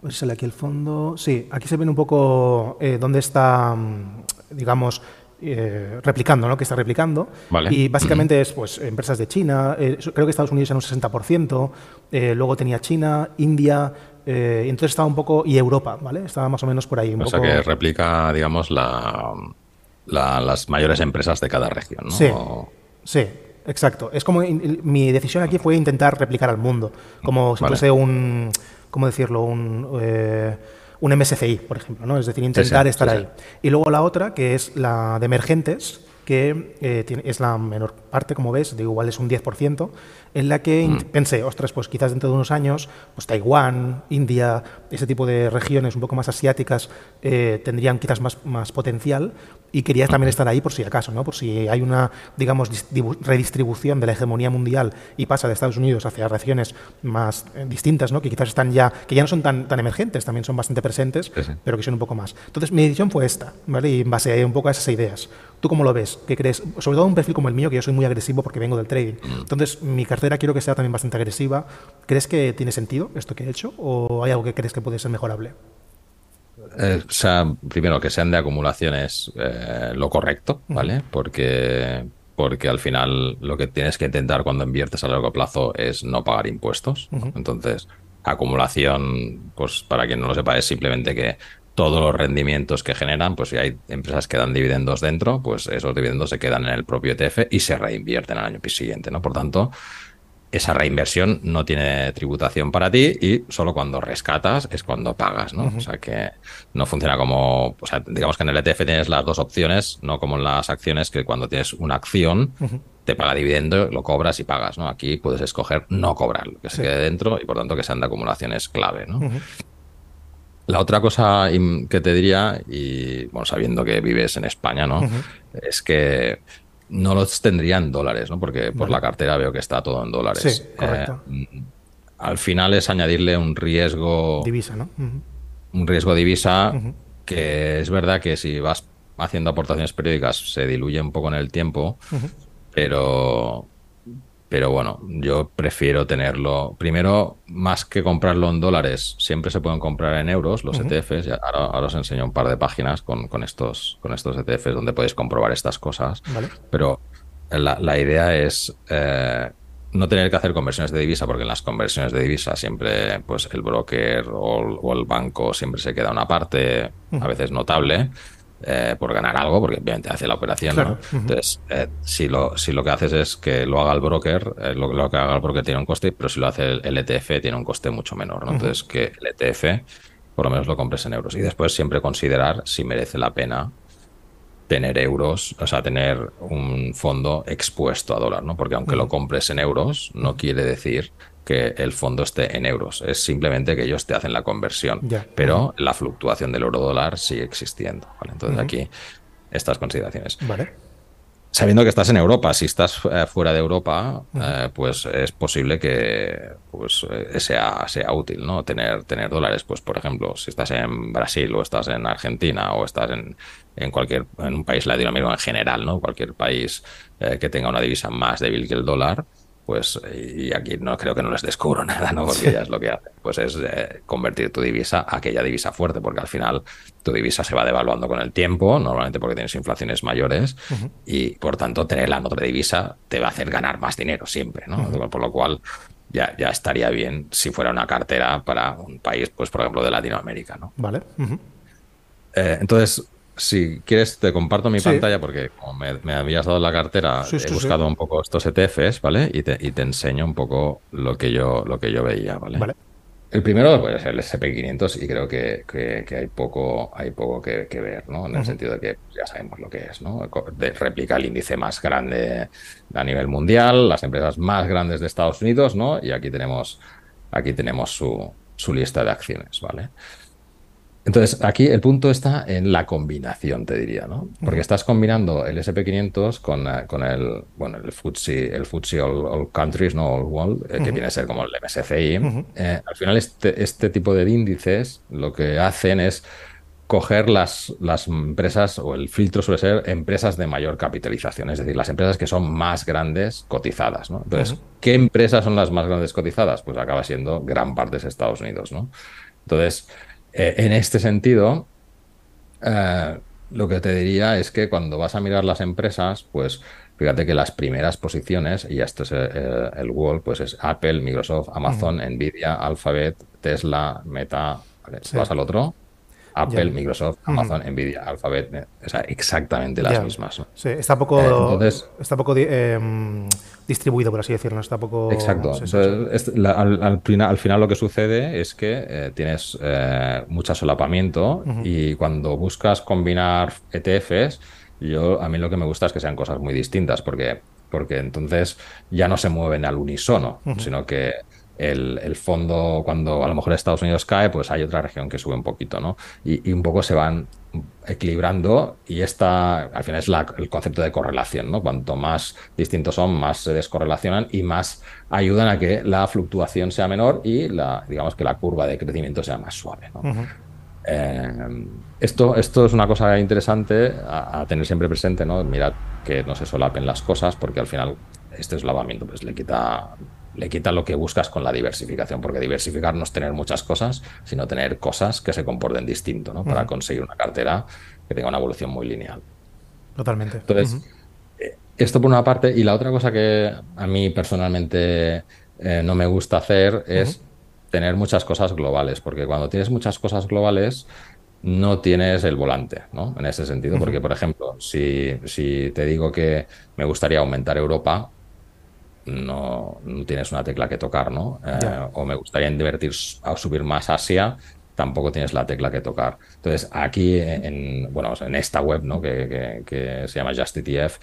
A ver si sale aquí el fondo. Sí, aquí se ve un poco eh, dónde está, mm, digamos, eh, replicando, ¿no? que está replicando. Y básicamente es pues, empresas de China, eh, creo que Estados Unidos en un 60%, eh, luego tenía China, India, entonces estaba un poco, y Europa, ¿vale? Estaba más o menos por ahí. o sea que replica, digamos, la, las mayores empresas de cada región, ¿no? Sí, sí. Exacto. Es como mi decisión aquí fue intentar replicar al mundo, como si fuese un, ¿cómo decirlo? Un un MSCI, por ejemplo, ¿no? es decir, intentar estar ahí. Y luego la otra, que es la de emergentes, que eh, es la menor parte, como ves, digo, igual es un 10%, en la que mm. pensé, ostras, pues quizás dentro de unos años, pues Taiwán, India, ese tipo de regiones un poco más asiáticas eh, tendrían quizás más, más potencial y quería también estar ahí por si acaso, ¿no? por si hay una, digamos, redistribución de la hegemonía mundial y pasa de Estados Unidos hacia regiones más eh, distintas, ¿no? que quizás están ya, que ya no son tan, tan emergentes, también son bastante presentes, pero que son un poco más. Entonces mi decisión fue esta, ¿vale? y en base a un poco a esas ideas. ¿Tú cómo lo ves? ¿Qué crees? Sobre todo un perfil como el mío, que yo soy muy agresivo porque vengo del trading. Entonces, mi cartera quiero que sea también bastante agresiva. ¿Crees que tiene sentido esto que he hecho o hay algo que crees que puede ser mejorable? Eh, o sea, primero que sean de acumulaciones eh, lo correcto, ¿vale? Porque, porque al final lo que tienes que intentar cuando inviertes a largo plazo es no pagar impuestos. Entonces, acumulación, pues para quien no lo sepa, es simplemente que todos los rendimientos que generan, pues si hay empresas que dan dividendos dentro, pues esos dividendos se quedan en el propio ETF y se reinvierten al año siguiente, ¿no? Por tanto, esa reinversión no tiene tributación para ti y solo cuando rescatas es cuando pagas, ¿no? O sea que no funciona como, o sea, digamos que en el ETF tienes las dos opciones, no como en las acciones que cuando tienes una acción te paga dividendo, lo cobras y pagas, ¿no? Aquí puedes escoger no cobrar, que se quede dentro y por tanto que sean de acumulación es clave, ¿no? La otra cosa que te diría, y bueno, sabiendo que vives en España, ¿no? Es que no los tendría en dólares, ¿no? Porque por la cartera veo que está todo en dólares. Sí, correcto. Eh, al final es añadirle un riesgo. Divisa, ¿no? Un riesgo divisa que es verdad que si vas haciendo aportaciones periódicas se diluye un poco en el tiempo, pero pero bueno, yo prefiero tenerlo. Primero, más que comprarlo en dólares, siempre se pueden comprar en euros los ETFs. Ahora, os enseño un par de páginas con, con, estos, con estos ETFs donde podéis comprobar estas cosas. Pero la, idea es eh, no tener que hacer conversiones de divisa, porque en las conversiones de divisa siempre pues el broker o, el banco siempre se queda una parte, a veces notable. Eh, por ganar algo, porque obviamente hace la operación. Entonces, eh, si, lo, si lo que haces es que lo haga el broker, eh, lo, que haga el broker tiene un coste, pero si lo hace el, ETF tiene un coste mucho menor. Entonces, que el ETF por lo menos lo compres en euros. Y después siempre considerar si merece la pena tener euros, o sea, tener un fondo expuesto a dólar, ¿no? Porque aunque lo compres en euros, no quiere decir que el fondo esté en euros. Es simplemente que ellos te hacen la conversión. Pero la fluctuación del euro dólar sigue existiendo. Entonces aquí estas consideraciones. Vale. Sabiendo que estás en Europa, si estás eh, fuera de Europa, eh, pues es posible que pues, eh, sea, sea útil, ¿no? Tener, tener dólares. Pues, por ejemplo, si estás en Brasil o estás en Argentina o estás en, en cualquier en un país latinoamericano en general, ¿no? Cualquier país que tenga una divisa más débil que el dólar, pues, y aquí no creo que no les descubro nada, ¿no? Porque ya es lo que hace. Pues es eh, convertir tu divisa a aquella divisa fuerte, porque al final tu divisa se va devaluando con el tiempo, normalmente porque tienes inflaciones mayores, y por tanto tener la otra divisa te va a hacer ganar más dinero siempre, ¿no? Por lo cual ya, ya estaría bien si fuera una cartera para un país, pues por ejemplo, de Latinoamérica, ¿no? Vale. Eh, entonces, si quieres, te comparto mi pantalla porque como me, habías dado la cartera, he buscado un poco estos ETFs, ¿vale? Y te, y te, enseño un poco lo que yo, lo que yo veía, ¿vale? El primero pues, es el SP500 y creo que, que, hay poco, hay poco que, ver, ¿no? En el sentido de que ya sabemos lo que es, ¿no? replica el índice más grande a nivel mundial, las empresas más grandes de Estados Unidos, ¿no? Y aquí tenemos, aquí tenemos su, su lista de acciones, ¿vale? Entonces, aquí el punto está en la combinación, te diría, ¿no? Porque estás combinando el SP500 con, eh, con el, bueno, el FTSE, el FTSE All, Countries, ¿no? All World, eh, que viene a ser como el MSCI. Eh, al final, este, este tipo de índices lo que hacen es coger las, las empresas, o el filtro suele ser empresas de mayor capitalización, es decir, las empresas que son más grandes cotizadas, ¿no? Entonces, ¿qué empresas son las más grandes cotizadas? Pues acaba siendo gran parte de Estados Unidos, ¿no? Entonces, eh, en este sentido, eh, lo que te diría es que cuando vas a mirar las empresas, pues fíjate que las primeras posiciones, y esto es eh, el, Wall, pues es Apple, Microsoft, Amazon, Nvidia, Alphabet, Tesla, Meta. Vas al otro. Apple, Microsoft, Amazon, Nvidia, Alphabet, o sea, exactamente las mismas. Sí, está poco, está poco em, distribuido, por así decirlo, está poco... Exacto. al, final, lo que sucede es que eh, tienes eh, mucho solapamiento y cuando buscas combinar ETFs, yo a mí lo que me gusta es que sean cosas muy distintas, porque, porque entonces ya no se mueven al unísono, sino que el, fondo, cuando a lo mejor Estados Unidos cae, pues hay otra región que sube un poquito, ¿no? Y, un poco se van equilibrando y esta, al final es el concepto de correlación, ¿no? Cuanto más distintos son, más se descorrelacionan y más ayudan a que la fluctuación sea menor y la, digamos que la curva de crecimiento sea más suave, ¿no? Eh, esto, esto es una cosa interesante a, tener siempre presente, ¿no? Mirad que no se solapen las cosas, porque al final este lavamiento pues le quita, le quita lo que buscas con la diversificación, porque diversificar no es tener muchas cosas, sino tener cosas que se comporten distinto, ¿no? Para conseguir una cartera que tenga una evolución muy lineal. Totalmente. Entonces, eh, esto por una parte, y la otra cosa que a mí personalmente eh, no me gusta hacer es tener muchas cosas globales, porque cuando tienes muchas cosas globales no tienes el volante, ¿no? En ese sentido, porque por ejemplo, si, si te digo que me gustaría aumentar Europa, no, no tienes una tecla que tocar, ¿no? Eh, o me gustaría invertir a subir más Asia, tampoco tienes la tecla que tocar. Entonces, aquí en, bueno, en esta web, ¿no? Que, que, se llama JustETF,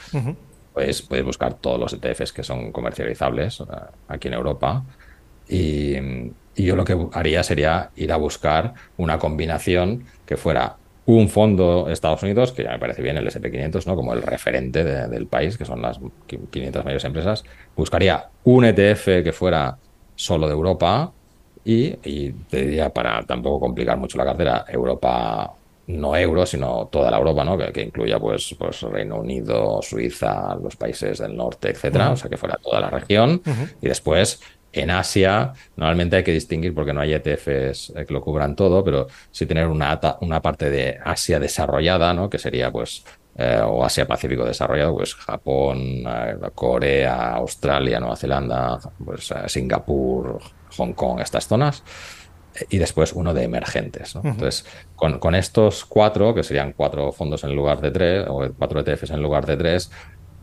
pues puedes buscar todos los ETFs que son comercializables eh, aquí en Europa y, y yo lo que haría sería ir a buscar una combinación que fuera un fondo Estados Unidos, que ya me parece bien el SP500, ¿no? como el referente del país, que son las 500 mayores empresas. Buscaría un ETF que fuera solo de Europa y, te diría, para tampoco complicar mucho la cartera, Europa no euro, sino toda la Europa, ¿no? que, incluya pues, pues Reino Unido, Suiza, los países del norte, etcétera, o sea que fuera toda la región. Y después en Asia, normalmente hay que distinguir porque no hay ETFs eh, que lo cubran todo, pero sí tener una, una parte de Asia desarrollada, ¿no? que sería pues eh, o Asia Pacífico desarrollado, pues Japón, eh, Corea, Australia, Nueva Zelanda, pues Singapur, Hong Kong, estas zonas. Y después uno de emergentes. Entonces, con, con, estos cuatro, que serían cuatro fondos en lugar de tres, o cuatro ETFs en lugar de tres,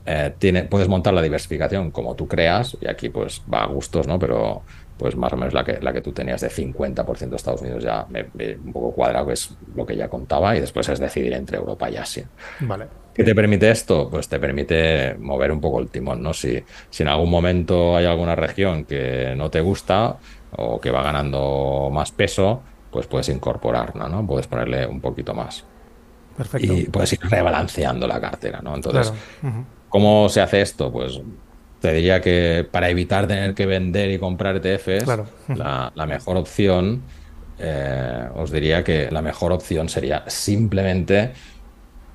eh, tiene, puedes montar la diversificación como tú creas, y aquí pues va a gustos, ¿no? Pero pues más o menos la que, la que tú tenías de 50% de Estados Unidos ya me, un poco cuadrado, que es lo que ya contaba, y después es decidir entre Europa y Asia. Vale. ¿Qué te permite esto? Pues te permite mover un poco el timón, ¿no? Si, si en algún momento hay alguna región que no te gusta o que va ganando más peso, pues puedes incorporarla, ¿no? Puedes ponerle un poquito más. Perfecto. Y puedes ir rebalanceando la cartera, ¿no? Entonces, ¿Cómo se hace esto? Pues te diría que para evitar tener que vender y comprar ETFs, la, mejor opción, eh, os diría que la mejor opción sería simplemente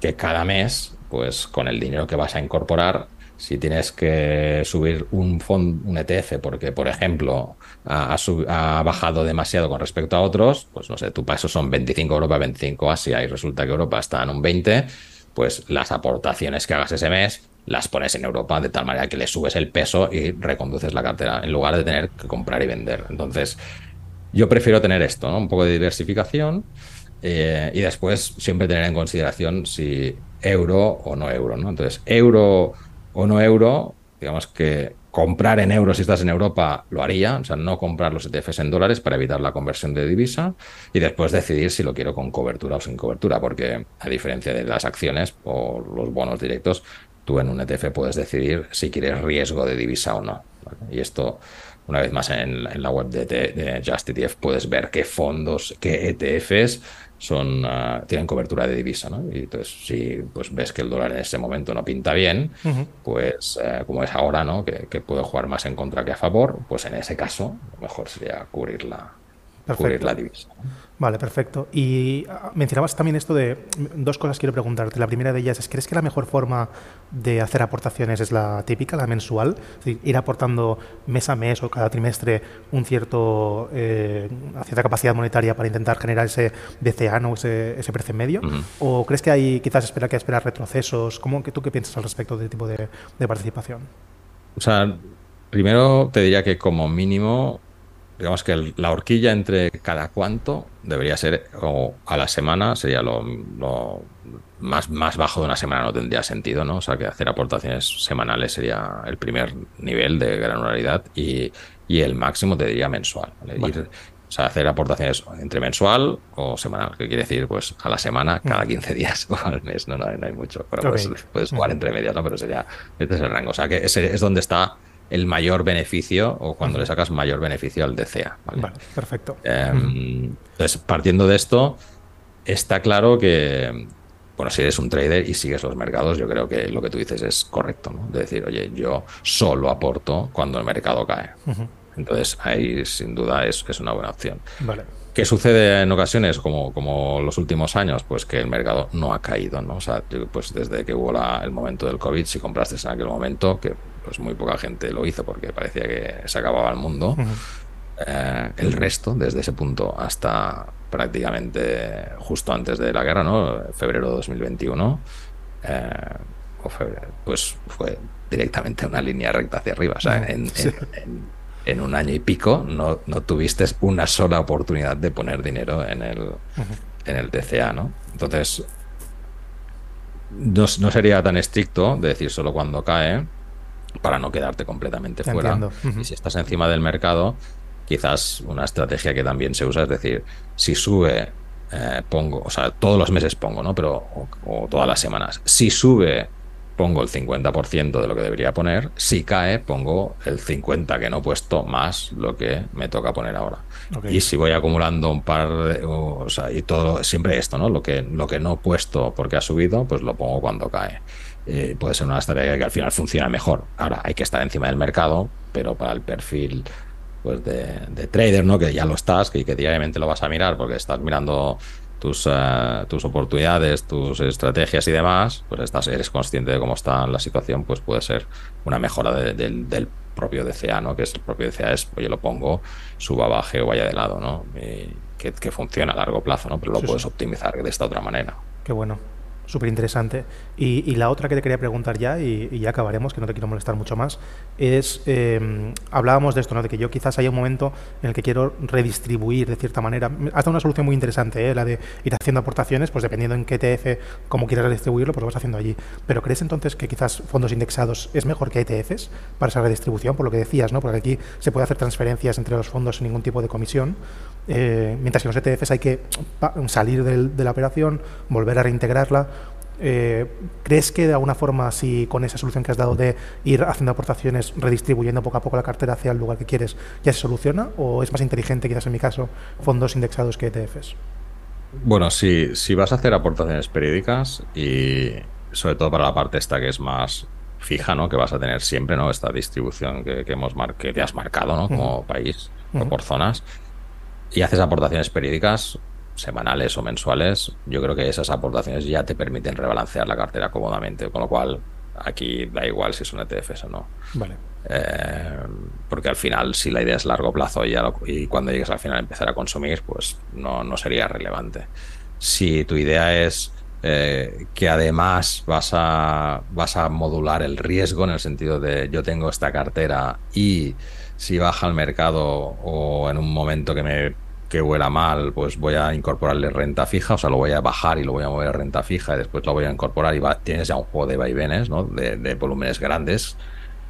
que cada mes, pues con el dinero que vas a incorporar, si tienes que subir un fondo, un ETF, porque por ejemplo ha, ha, bajado demasiado con respecto a otros, pues no sé, tu paso son 25 Europa, 25 Asia y resulta que Europa está en un 20, pues las aportaciones que hagas ese mes las pones en Europa de tal manera que le subes el peso y reconduces la cartera en lugar de tener que comprar y vender. Entonces, yo prefiero tener esto, ¿no? Un poco de diversificación eh, y después siempre tener en consideración si euro o no euro, ¿no? Entonces, euro o no euro, digamos que comprar en euros si estás en Europa lo haría, o sea, no comprar los ETFs en dólares para evitar la conversión de divisa y después decidir si lo quiero con cobertura o sin cobertura, porque a diferencia de las acciones o los bonos directos, tú en un ETF puedes decidir si quieres riesgo de divisa o no. Y esto, una vez más, en, la web de, de, Just ETF puedes ver qué fondos, qué ETFs son, ah, tienen cobertura de divisa. ¿no? Y entonces, si pues, ves que el dólar en ese momento no pinta bien, pues eh, como es ahora, ¿no? Que, que, puede jugar más en contra que a favor, pues en ese caso, lo mejor sería cubrir la, cubrir la divisa. Vale, perfecto. Y ah, mencionabas también esto de dos cosas quiero preguntarte. La primera de ellas es, ¿crees que la mejor forma de hacer aportaciones es la típica, la mensual? Es decir, ir aportando mes a mes o cada trimestre un cierto, eh, cierta capacidad monetaria para intentar generar ese ¿no? ese, ese precio medio. ¿O crees que hay quizás espera que esperar retrocesos? ¿Cómo, ¿Tú qué piensas al respecto de este tipo de, de participación? O sea, primero te diría que como mínimo digamos que la horquilla entre cada cuánto debería ser, o a la semana sería lo, más, más bajo de una semana no tendría sentido, ¿no? O sea, que hacer aportaciones semanales sería el primer nivel de granularidad y, y el máximo te diría mensual. o sea, hacer aportaciones entre mensual o semanal, que quiere decir, pues a la semana, cada 15 días o al mes, no, no, hay, mucho. Pero pues, puedes jugar entre medias, ¿no? Pero sería, este es el rango. O sea, que ese es donde está el mayor beneficio o cuando le sacas mayor beneficio al DCA. Vale, perfecto. Em, entonces, partiendo de esto, está claro que, bueno, si eres un trader y sigues los mercados, yo creo que lo que tú dices es correcto, ¿no? De decir, oye, yo solo aporto cuando el mercado cae. Entonces, ahí sin duda es, es una buena opción. Vale. ¿Qué sucede en ocasiones, como, como los últimos años? Pues que el mercado no ha caído, ¿no? O sea, pues desde que hubo el momento del COVID, si compraste en aquel momento, que pues muy poca gente lo hizo porque parecía que se acababa el mundo, eh, el resto, desde ese punto hasta prácticamente justo antes de la guerra, ¿no? Febrero de 2021, eh, pues fue directamente una línea recta hacia arriba. O sea, en, en, un año y pico no, no, tuviste una sola oportunidad de poner dinero en el, en el TCA, ¿no? Entonces, no, no, sería tan estricto de decir solo cuando cae para no quedarte completamente fuera. Y si estás encima del mercado, quizás una estrategia que también se usa es decir, si sube, eh, pongo, o sea, todos los meses pongo, ¿no? Pero, o, todas las semanas. Si sube, pongo el 50% de lo que debería poner. Si cae, pongo el 50% que no he puesto más lo que me toca poner ahora. Y si voy acumulando un par de, o, sea, y todo, siempre esto, ¿no? Lo que, lo que no he puesto porque ha subido, pues lo pongo cuando cae. Eh, puede ser una estrategia que al final funciona mejor. Ahora hay que estar encima del mercado, pero para el perfil pues de, trader, ¿no? Que ya lo estás, que, que, diariamente lo vas a mirar porque estás mirando tus, eh, tus oportunidades, tus estrategias y demás, pues estás, eres consciente de cómo está la situación, pues puede ser una mejora del propio DCA, ¿no? Que es el propio DCA es, oye, lo pongo, suba, baje o vaya de lado, ¿no? que, funciona a largo plazo, ¿no? Pero lo puedes optimizar de esta otra manera. Qué bueno súper interesante. Y, la otra que te quería preguntar ya, y, ya acabaremos, que no te quiero molestar mucho más, es, eh, hablábamos de esto, ¿no? de que yo quizás haya un momento en el que quiero redistribuir de cierta manera. Has dado una solución muy interesante, ¿eh? la de ir haciendo aportaciones, pues dependiendo en qué ETF, cómo quieras redistribuirlo, pues lo vas haciendo allí. Pero ¿crees entonces que quizás fondos indexados es mejor que ETFs para esa redistribución? Por lo que decías, ¿no? porque aquí se puede hacer transferencias entre los fondos sin ningún tipo de comisión, eh, mientras que los ETFs hay que salir de la operación, volver a reintegrarla eh, ¿Crees que de alguna forma, si con esa solución que has dado de ir haciendo aportaciones, redistribuyendo poco a poco la cartera hacia el lugar que quieres, ya se soluciona? ¿O es más inteligente, quizás en mi caso, fondos indexados que ETFs? Bueno, si, si vas a hacer aportaciones periódicas y sobre todo para la parte esta que es más fija, ¿no? Que vas a tener siempre, ¿no? Esta distribución que, hemos que te has marcado, ¿no? Como país o por zonas. Y haces aportaciones periódicas, semanales o mensuales, yo creo que esas aportaciones ya te permiten rebalancear la cartera cómodamente, con lo cual aquí da igual si es un ETF o no. Vale. Eh, porque al final, si la idea es largo plazo y, y cuando llegues al final empezar a consumir, pues no, no sería relevante. Si tu idea es eh, que además vas a, vas a modular el riesgo en el sentido de yo tengo esta cartera y si baja el mercado o en un momento que me que huela mal, pues voy a incorporarle renta fija, o sea, lo voy a bajar y lo voy a mover a renta fija y después lo voy a incorporar y va, tienes ya un juego de vaivenes, ¿no? De, volúmenes grandes,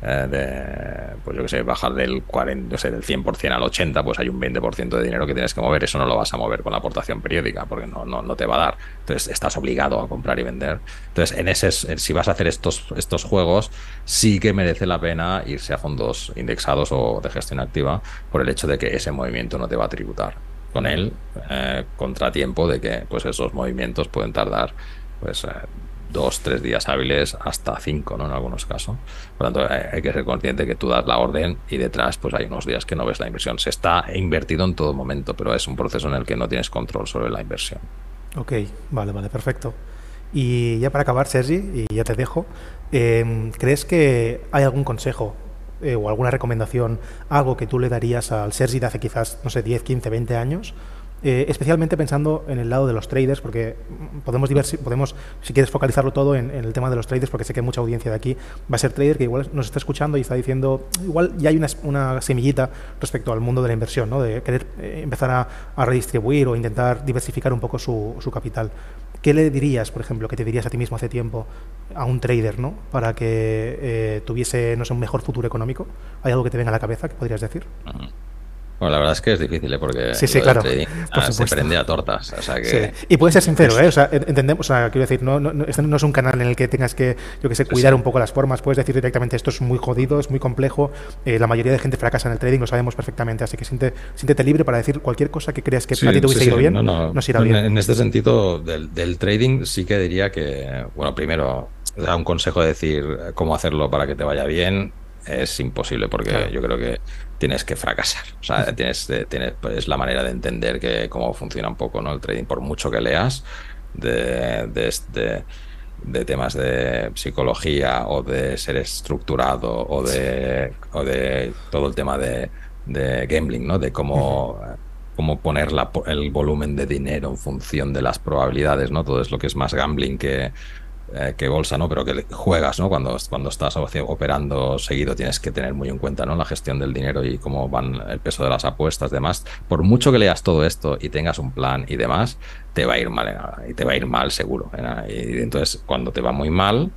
eh, de, pues yo que sé, bajar del 40, no sé, del 100% al 80, pues hay un 20% de dinero que tienes que mover, eso no lo vas a mover con la aportación periódica, porque no, no, no te va a dar. Entonces, estás obligado a comprar y vender. Entonces, en ese, si vas a hacer estos, estos juegos, sí que merece la pena irse a fondos indexados o de gestión activa por el hecho de que ese movimiento no te va a tributar con el eh, contratiempo de que pues esos movimientos pueden tardar pues eh, dos, tres días hábiles hasta cinco, ¿no? En algunos casos. Por lo tanto, eh, hay que ser consciente que tú das la orden y detrás pues hay unos días que no ves la inversión. Se está invertido en todo momento, pero es un proceso en el que no tienes control sobre la inversión. Ok, vale, vale, perfecto. Y ya para acabar, Sergi, y ya te dejo, ¿crees que hay algún consejo eh, o alguna recomendación, algo que tú le darías al Sergi de hace quizás, no sé, 10, 15, 20 años, eh, especialmente pensando en el lado de los traders, porque podemos, podemos si quieres focalizarlo todo en, el tema de los traders, porque sé que mucha audiencia de aquí va a ser trader que igual nos está escuchando y está diciendo, igual ya hay una, semillita respecto al mundo de la inversión, ¿no? de querer eh, empezar a, redistribuir o intentar diversificar un poco su, su capital. ¿Qué le dirías, por ejemplo, que te dirías a ti mismo hace tiempo a un trader, ¿no? Para que eh, tuviese, no sé, un mejor futuro económico. ¿Hay algo que te venga a la cabeza que podrías decir? Bueno, la verdad es que es difícil, ¿eh? porque sí, sí, claro, ah, se prende a tortas. O sea que... Y puede ser sincero, ¿eh? O sea, entendemos, o sea, quiero decir, no, no, este no es un canal en el que tengas que, yo que sé, cuidar un poco las formas. Puedes decir directamente, esto es muy jodido, es muy complejo. Eh, la mayoría de gente fracasa en el trading, lo sabemos perfectamente. Así que siente, siéntete libre para decir cualquier cosa que creas que a ti te hubiese ido bien, no, nos irá bien. En este sentido, del, del trading, sí que diría que, bueno, primero, da un consejo de decir cómo hacerlo para que te vaya bien es imposible porque yo creo que tienes que fracasar. O sea, tienes, tienes, pues, es la manera de entender que cómo funciona un poco ¿no? el trading, por mucho que leas de, de, este, de temas de psicología o de ser estructurado o de, o de todo el tema de, de gambling, ¿no? De cómo, cómo poner la, el volumen de dinero en función de las probabilidades, ¿no? Todo es lo que es más gambling que, eh, que bolsa, ¿no? Pero que juegas, ¿no? Cuando, cuando estás operando seguido tienes que tener muy en cuenta, ¿no? La gestión del dinero y cómo van el peso de las apuestas, demás. Por mucho que leas todo esto y tengas un plan y demás, te va a ir mal y te va a ir mal seguro. Y entonces, cuando te va muy mal,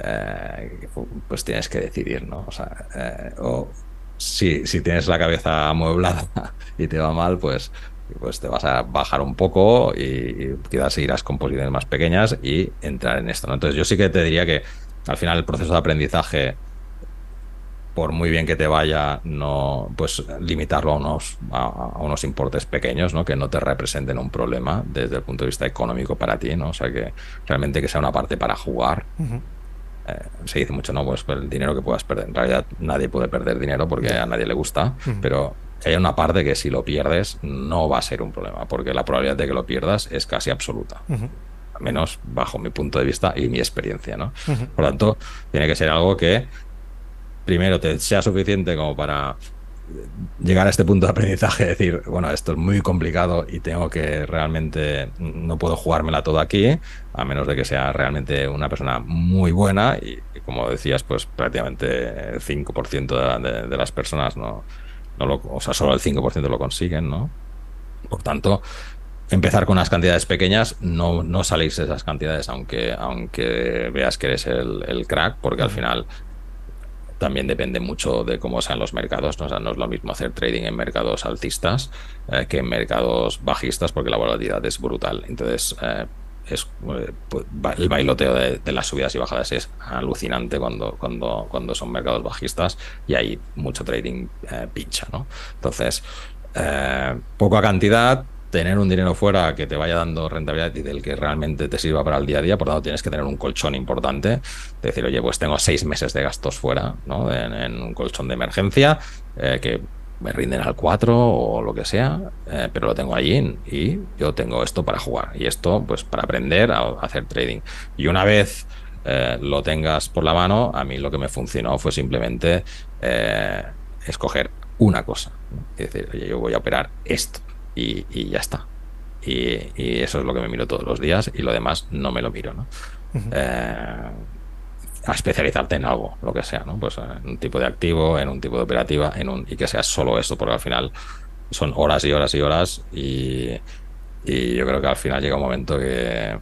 eh, pues tienes que decidir, ¿no? O sea, eh, o si, si tienes la cabeza amueblada y te va mal, pues pues te vas a bajar un poco y, quizás irás con posiciones más pequeñas y entrar en esto. ¿no? Entonces yo sí que te diría que al final el proceso de aprendizaje, por muy bien que te vaya, no pues limitarlo a unos, a, unos importes pequeños, ¿no? que no te representen un problema desde el punto de vista económico para ti, ¿no? O sea que realmente que sea una parte para jugar. Eh, se dice mucho, no, pues el dinero que puedas perder. En realidad nadie puede perder dinero porque a nadie le gusta, pero hay una parte que si lo pierdes no va a ser un problema, porque la probabilidad de que lo pierdas es casi absoluta. Al menos bajo mi punto de vista y mi experiencia, ¿no? Por lo tanto, tiene que ser algo que primero te sea suficiente como para llegar a este punto de aprendizaje, decir, bueno, esto es muy complicado y tengo que realmente, no puedo jugármela todo aquí, a menos de que sea realmente una persona muy buena y, como decías, pues prácticamente el 5% de, de las personas no, o sea, solo el 5% lo consiguen, ¿no? Por tanto, empezar con unas cantidades pequeñas, no, no salís de esas cantidades, aunque, aunque veas que eres el, crack, porque al final también depende mucho de cómo sean los mercados. ¿no? O sea, no es lo mismo hacer trading en mercados altistas eh, que en mercados bajistas, porque la volatilidad es brutal. Entonces, eh, es, eh, pues, el bailoteo de, las subidas y bajadas es alucinante cuando, cuando, cuando son mercados bajistas y hay mucho trading eh, pincha, ¿no? Entonces, eh, poca cantidad, tener un dinero fuera que te vaya dando rentabilidad y del que realmente te sirva para el día a día, por tanto tienes que tener un colchón importante, decir, oye, pues tengo seis meses de gastos fuera, ¿no? En, un colchón de emergencia, que me rinden al 4 o lo que sea, eh, pero lo tengo allí y yo tengo esto para jugar y esto pues para aprender a, hacer trading. Y una vez eh, lo tengas por la mano, a mí lo que me funcionó fue simplemente eh, escoger una cosa. Es decir, oye, yo voy a operar esto y, ya está. Y, eso es lo que me miro todos los días y lo demás no me lo miro. ¿no? A especializarte en algo, lo que sea, ¿no? Pues en un tipo de activo, en un tipo de operativa, en un, y que sea solo esto, porque al final son horas y horas y horas y, y yo creo que al final llega un momento que,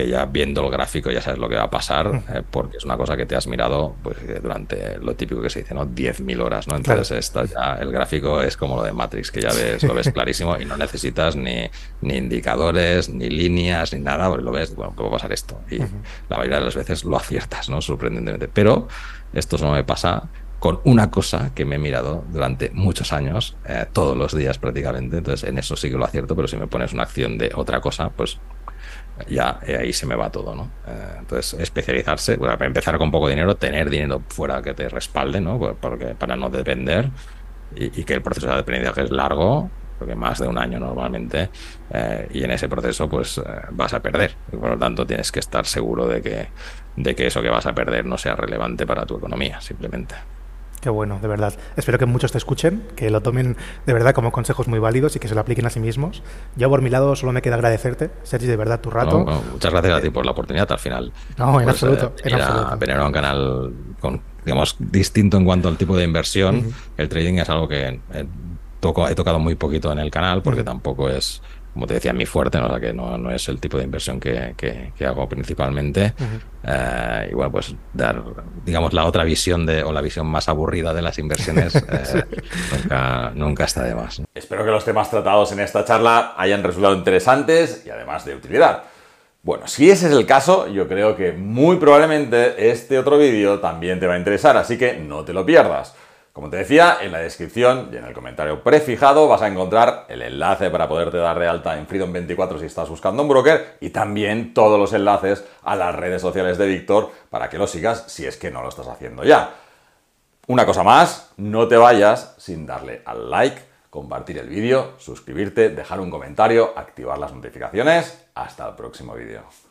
que ya viendo el gráfico ya sabes lo que va a pasar, eh, porque es una cosa que te has mirado pues, durante lo típico que se dice, ¿no? 10.000 horas, ¿no? Entonces ya, el gráfico es como lo de Matrix, que ya ves, lo ves clarísimo y no necesitas ni, ni indicadores, ni líneas, ni nada, porque lo ves, bueno, ¿qué va a pasar esto? Y la mayoría de las veces lo aciertas, ¿no? Sorprendentemente. Pero esto solo me pasa con una cosa que me he mirado durante muchos años, eh, todos los días prácticamente, entonces en eso sí que lo acierto, pero si me pones una acción de otra cosa, pues ya eh, ahí se me va todo, ¿no? Eh, entonces, especializarse, para empezar con poco dinero, tener dinero fuera que te respalde, ¿no? Porque, para no depender y, que el proceso de aprendizaje es largo, porque más de un año normalmente, eh, y en ese proceso pues vas a perder. por lo tanto, tienes que estar seguro de que, de que eso que vas a perder no sea relevante para tu economía, simplemente. Qué bueno, de verdad. Espero que muchos te escuchen, que lo tomen de verdad como consejos muy válidos y que se lo apliquen a sí mismos. Yo por mi lado solo me queda agradecerte, Sergi, de verdad, tu rato. muchas gracias a ti por la oportunidad al final. No, en pues, absoluto. Eh, a venir a un canal con, digamos, distinto en cuanto al tipo de inversión. El trading es algo que eh, he tocado muy poquito en el canal porque tampoco es como te decía, mi fuerte, ¿no? O que no, no, es el tipo de inversión que, que, hago principalmente. Eh, y bueno, pues dar, digamos, la otra visión de, o la visión más aburrida de las inversiones eh, nunca, nunca, está de más. Espero que los temas tratados en esta charla hayan resultado interesantes y además de utilidad. Bueno, si ese es el caso, yo creo que muy probablemente este otro vídeo también te va a interesar, así que no te lo pierdas. Como te decía, en la descripción y en el comentario prefijado vas a encontrar el enlace para poderte dar de alta en Freedom24 si estás buscando un broker y también todos los enlaces a las redes sociales de Víctor para que lo sigas si es que no lo estás haciendo ya. Una cosa más, no te vayas sin darle al like, compartir el vídeo, suscribirte, dejar un comentario, activar las notificaciones. Hasta el próximo vídeo.